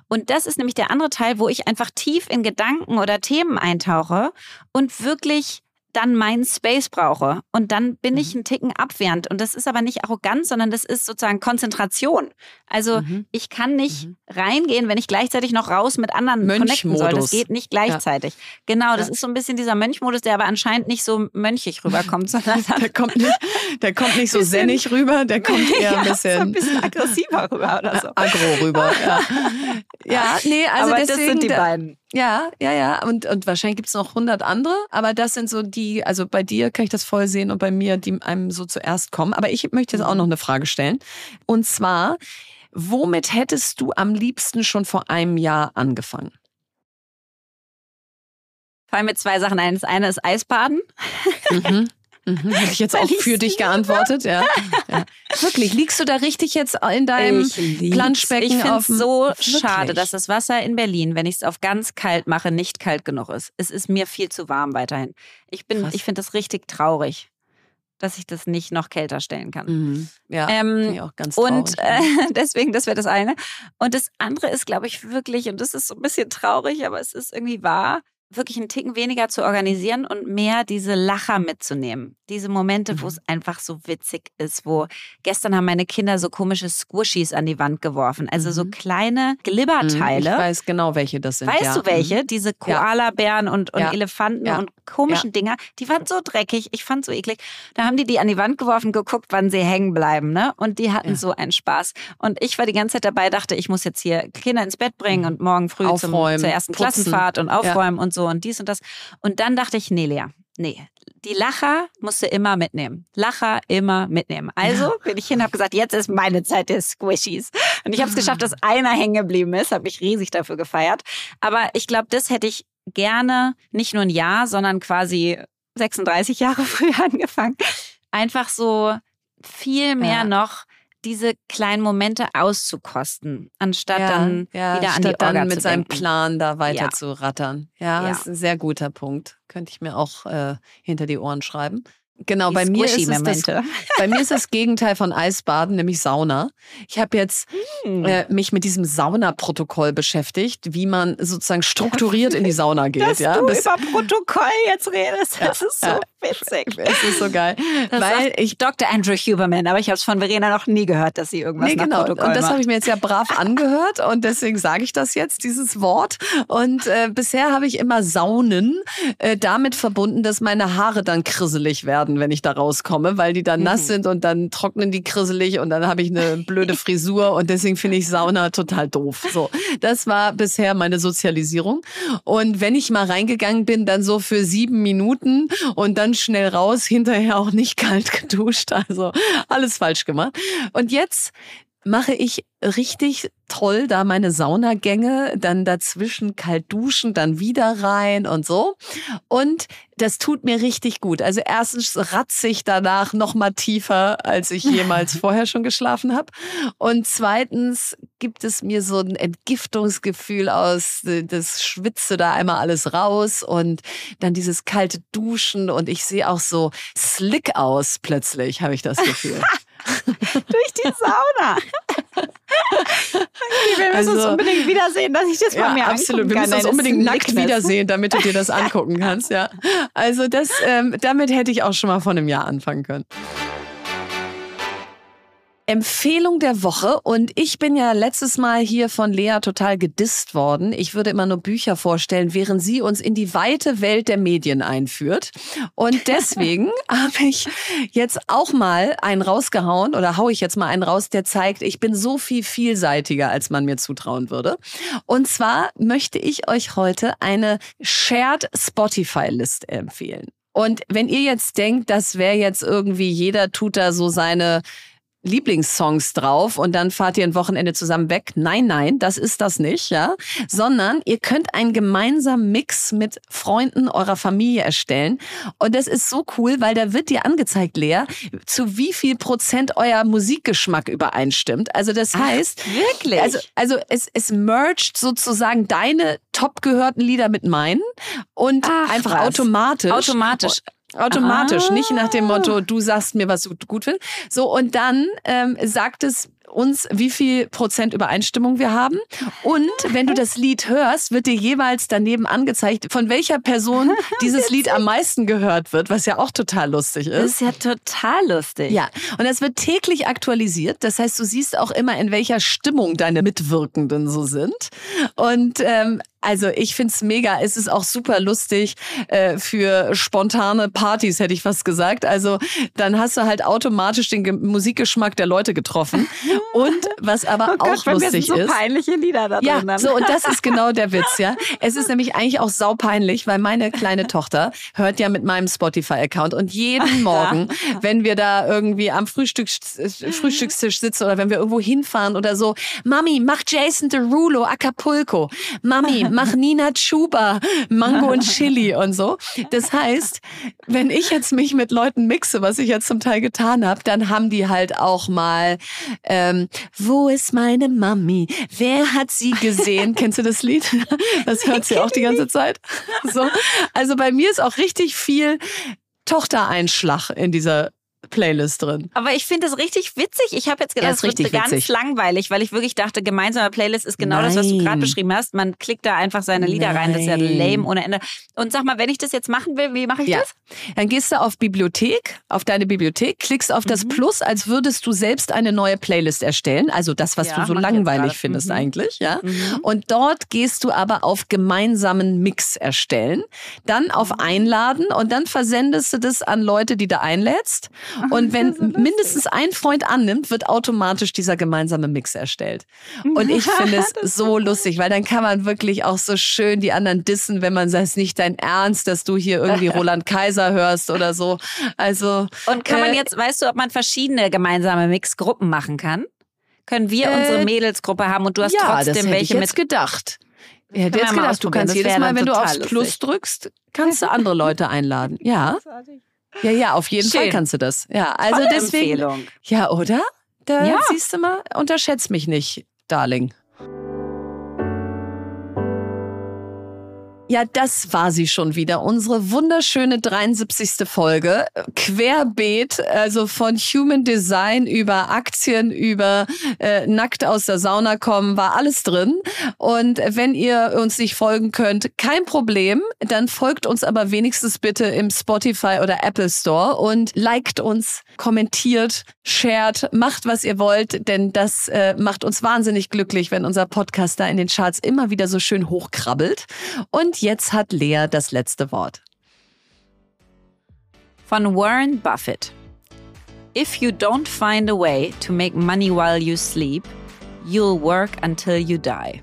Und das ist nämlich der andere Teil, wo ich einfach tief in Gedanken oder Themen eintauche und wirklich dann meinen Space brauche. Und dann bin mhm. ich einen Ticken abwehrend. Und das ist aber nicht arrogant, sondern das ist sozusagen Konzentration. Also mhm. ich kann nicht mhm. reingehen, wenn ich gleichzeitig noch raus mit anderen connecten soll. Das geht nicht gleichzeitig. Ja. Genau, das ja. ist so ein bisschen dieser Mönchmodus, der aber anscheinend nicht so mönchig rüberkommt, sondern der kommt nicht, der kommt nicht so sennig rüber, der kommt eher ja, ein bisschen, so ein bisschen aggressiver rüber oder so. Agro rüber, ja. ja, nee, also aber deswegen, das sind die beiden. Ja, ja, ja. Und, und wahrscheinlich gibt es noch hundert andere, aber das sind so die, also bei dir kann ich das voll sehen und bei mir, die einem so zuerst kommen. Aber ich möchte jetzt auch noch eine Frage stellen. Und zwar, womit hättest du am liebsten schon vor einem Jahr angefangen? Fallen mir zwei Sachen ein. Das eine ist Eisbaden. Mhm. Mhm, Hätte ich jetzt auch für dich geantwortet, ja. ja. Wirklich, liegst du da richtig jetzt in deinem Planschbecken? Ich finde es so Wirklich? schade, dass das Wasser in Berlin, wenn ich es auf ganz kalt mache, nicht kalt genug ist. Es ist mir viel zu warm weiterhin. Ich ich finde das richtig traurig dass ich das nicht noch kälter stellen kann. Mhm. Ja, ähm, auch ganz traurig. Und äh, deswegen, das wäre das eine. Und das andere ist, glaube ich, wirklich, und das ist so ein bisschen traurig, aber es ist irgendwie wahr, wirklich einen Ticken weniger zu organisieren und mehr diese Lacher mitzunehmen. Diese Momente, mhm. wo es einfach so witzig ist, wo gestern haben meine Kinder so komische Squishies an die Wand geworfen. Also mhm. so kleine Glibberteile. Mhm. Ich weiß genau, welche das sind. Weißt ja. du welche? Mhm. Diese Koalabären und, und ja. Elefanten ja. und komischen Dinger. Die waren so dreckig. Ich fand so eklig. Da haben die die an die Wand geworfen, geguckt, wann sie hängen bleiben. Ne? Und die hatten so einen Spaß. Und ich war die ganze Zeit dabei, dachte, ich muss jetzt hier Kinder ins Bett bringen mhm. und morgen früh zum, zur ersten putzen. Klassenfahrt und aufräumen und so und dies und das. Und dann dachte ich, nee, Lea, nee, die Lacher musst du immer mitnehmen. Lacher immer mitnehmen. Also bin ich hin, habe gesagt, jetzt ist meine Zeit der Squishies. Und ich habe es geschafft, dass einer hängen geblieben ist. Habe mich riesig dafür gefeiert. Aber ich glaube, das hätte ich gerne nicht nur ein Jahr, sondern quasi 36 Jahre früher angefangen. Einfach so viel mehr ja. noch diese kleinen Momente auszukosten, anstatt ja, dann ja, wieder an die Orga dann mit seinem Plan da weiter ja. zu rattern. Ja, ja, ist ein sehr guter Punkt. Könnte ich mir auch äh, hinter die Ohren schreiben. Genau, bei mir, ist es das, bei mir ist das Gegenteil von Eisbaden, nämlich Sauna. Ich habe jetzt hm. äh, mich mit diesem Saunaprotokoll beschäftigt, wie man sozusagen strukturiert in die Sauna geht. Dass ja, du Bis, über Protokoll jetzt redest, das ist so ja, witzig. Es ist so geil. Das weil ich Dr. Andrew Huberman, aber ich habe es von Verena noch nie gehört, dass sie irgendwas nee, genau. Protokoll Und das habe ich mir jetzt ja brav angehört und deswegen sage ich das jetzt, dieses Wort. Und äh, bisher habe ich immer Saunen äh, damit verbunden, dass meine Haare dann krisselig werden werden, wenn ich da rauskomme, weil die dann nass mhm. sind und dann trocknen die krisselig und dann habe ich eine blöde Frisur und deswegen finde ich Sauna total doof. So, das war bisher meine Sozialisierung. Und wenn ich mal reingegangen bin, dann so für sieben Minuten und dann schnell raus, hinterher auch nicht kalt geduscht. Also alles falsch gemacht. Und jetzt mache ich richtig toll da meine Saunagänge, dann dazwischen kalt duschen, dann wieder rein und so. Und das tut mir richtig gut. Also erstens ratze ich danach noch mal tiefer, als ich jemals vorher schon geschlafen habe. Und zweitens gibt es mir so ein Entgiftungsgefühl aus, das schwitze da einmal alles raus und dann dieses kalte Duschen und ich sehe auch so slick aus plötzlich, habe ich das Gefühl. Durch die Sauna. wir müssen also, uns unbedingt wiedersehen, dass ich das ja, mal mir absolut. Wir müssen uns unbedingt nackt wiedersehen, damit du dir das angucken kannst. Ja. Also das, ähm, damit hätte ich auch schon mal vor einem Jahr anfangen können. Empfehlung der Woche und ich bin ja letztes Mal hier von Lea total gedisst worden. Ich würde immer nur Bücher vorstellen, während sie uns in die weite Welt der Medien einführt. Und deswegen habe ich jetzt auch mal einen rausgehauen oder haue ich jetzt mal einen raus, der zeigt, ich bin so viel vielseitiger, als man mir zutrauen würde. Und zwar möchte ich euch heute eine Shared Spotify List empfehlen. Und wenn ihr jetzt denkt, das wäre jetzt irgendwie, jeder tut da so seine Lieblingssongs drauf und dann fahrt ihr ein Wochenende zusammen weg. Nein, nein, das ist das nicht, ja. Sondern ihr könnt einen gemeinsamen Mix mit Freunden eurer Familie erstellen. Und das ist so cool, weil da wird dir angezeigt, Lea, zu wie viel Prozent euer Musikgeschmack übereinstimmt. Also das heißt, Ach, wirklich? Also, also es, es mergt sozusagen deine top gehörten Lieder mit meinen und Ach, einfach was. automatisch. Automatisch. Automatisch, Ah. nicht nach dem Motto, du sagst mir, was du gut findest. So, und dann ähm, sagt es uns, wie viel Prozent Übereinstimmung wir haben. Und wenn du das Lied hörst, wird dir jeweils daneben angezeigt, von welcher Person dieses Lied am meisten gehört wird, was ja auch total lustig Das ist. ist ja total lustig. Ja, und das wird täglich aktualisiert. Das heißt, du siehst auch immer, in welcher Stimmung deine Mitwirkenden so sind. Und ähm, also ich find's mega. Es ist auch super lustig äh, für spontane Partys, hätte ich fast gesagt. Also dann hast du halt automatisch den Ge Musikgeschmack der Leute getroffen. Und was aber Oh auch Gott, mir lustig sind so ist. peinliche Lieder da Ja, drin. so und das ist genau der Witz, ja. Es ist nämlich eigentlich auch saupeinlich, weil meine kleine Tochter hört ja mit meinem Spotify-Account und jeden Morgen, wenn wir da irgendwie am Frühstück, Frühstückstisch sitzen oder wenn wir irgendwo hinfahren oder so, Mami, mach Jason Derulo Acapulco, Mami, mach Nina Chuba Mango und Chili und so. Das heißt, wenn ich jetzt mich mit Leuten mixe, was ich jetzt zum Teil getan habe, dann haben die halt auch mal ähm, Wo ist meine Mami? Wer hat sie gesehen? Kennst du das Lied? Das hört sie auch die ganze Zeit. So. Also bei mir ist auch richtig viel Tochtereinschlag in dieser Playlist drin. Aber ich finde das richtig witzig. Ich habe jetzt gedacht, es ist wird richtig ganz witzig. langweilig, weil ich wirklich dachte, gemeinsame Playlist ist genau das, was du Nein. gerade beschrieben hast. Man klickt da einfach seine Lieder rein. Das ist ja Nein. lame ohne Ende. Und sag mal, wenn ich das jetzt machen will, wie mache ich Ja. das? Dann gehst du auf Bibliothek, auf deine Bibliothek, klickst auf Mhm. das Plus, als würdest du selbst eine neue Playlist erstellen. Also das, was Ja, du so langweilig findest Mhm. eigentlich, ja. Und dort gehst du aber auf gemeinsamen Mix erstellen, dann auf Mhm. Einladen und dann versendest du das an Leute, die du einlädst. Und wenn mindestens ein Freund annimmt, wird automatisch dieser gemeinsame Mix erstellt. Und ich finde es so lustig, weil dann kann man wirklich auch so schön die anderen dissen, wenn man sagt, es ist nicht dein Ernst, dass du hier irgendwie Roland Kaiser hörst oder so. Also Und kann man äh, jetzt, weißt du, ob man verschiedene gemeinsame Mixgruppen machen kann? Können wir Äh, unsere Mädelsgruppe haben und du hast ja, das trotzdem hätte welche ich jetzt mit. gedacht. Ich hätte jetzt gedacht, du kannst Das jedes Mal, wenn du aufs lustig. Plus drückst, kannst du andere Leute einladen. Ja. Ja, ja, auf jeden Schön. Fall kannst du das. Ja, also Tolle deswegen. Empfehlung. Ja, oder? Da Ja. siehst du mal, unterschätzt mich nicht, Darling. Ja, das war sie schon wieder. Unsere wunderschöne 73. Folge. Querbeet, also von Human Design über Aktien, über äh, nackt aus der Sauna kommen, war alles drin. Und wenn ihr uns nicht folgen könnt, kein Problem. Dann folgt uns aber wenigstens bitte im Spotify oder Apple Store und liked uns, kommentiert, shared, macht was ihr wollt, denn das äh, macht uns wahnsinnig glücklich, wenn unser Podcast da in den Charts immer wieder so schön hochkrabbelt. Und jetzt hat Lea das letzte Wort. Von Warren Buffett. If you don't find a way to make money while you sleep, you'll work until you die.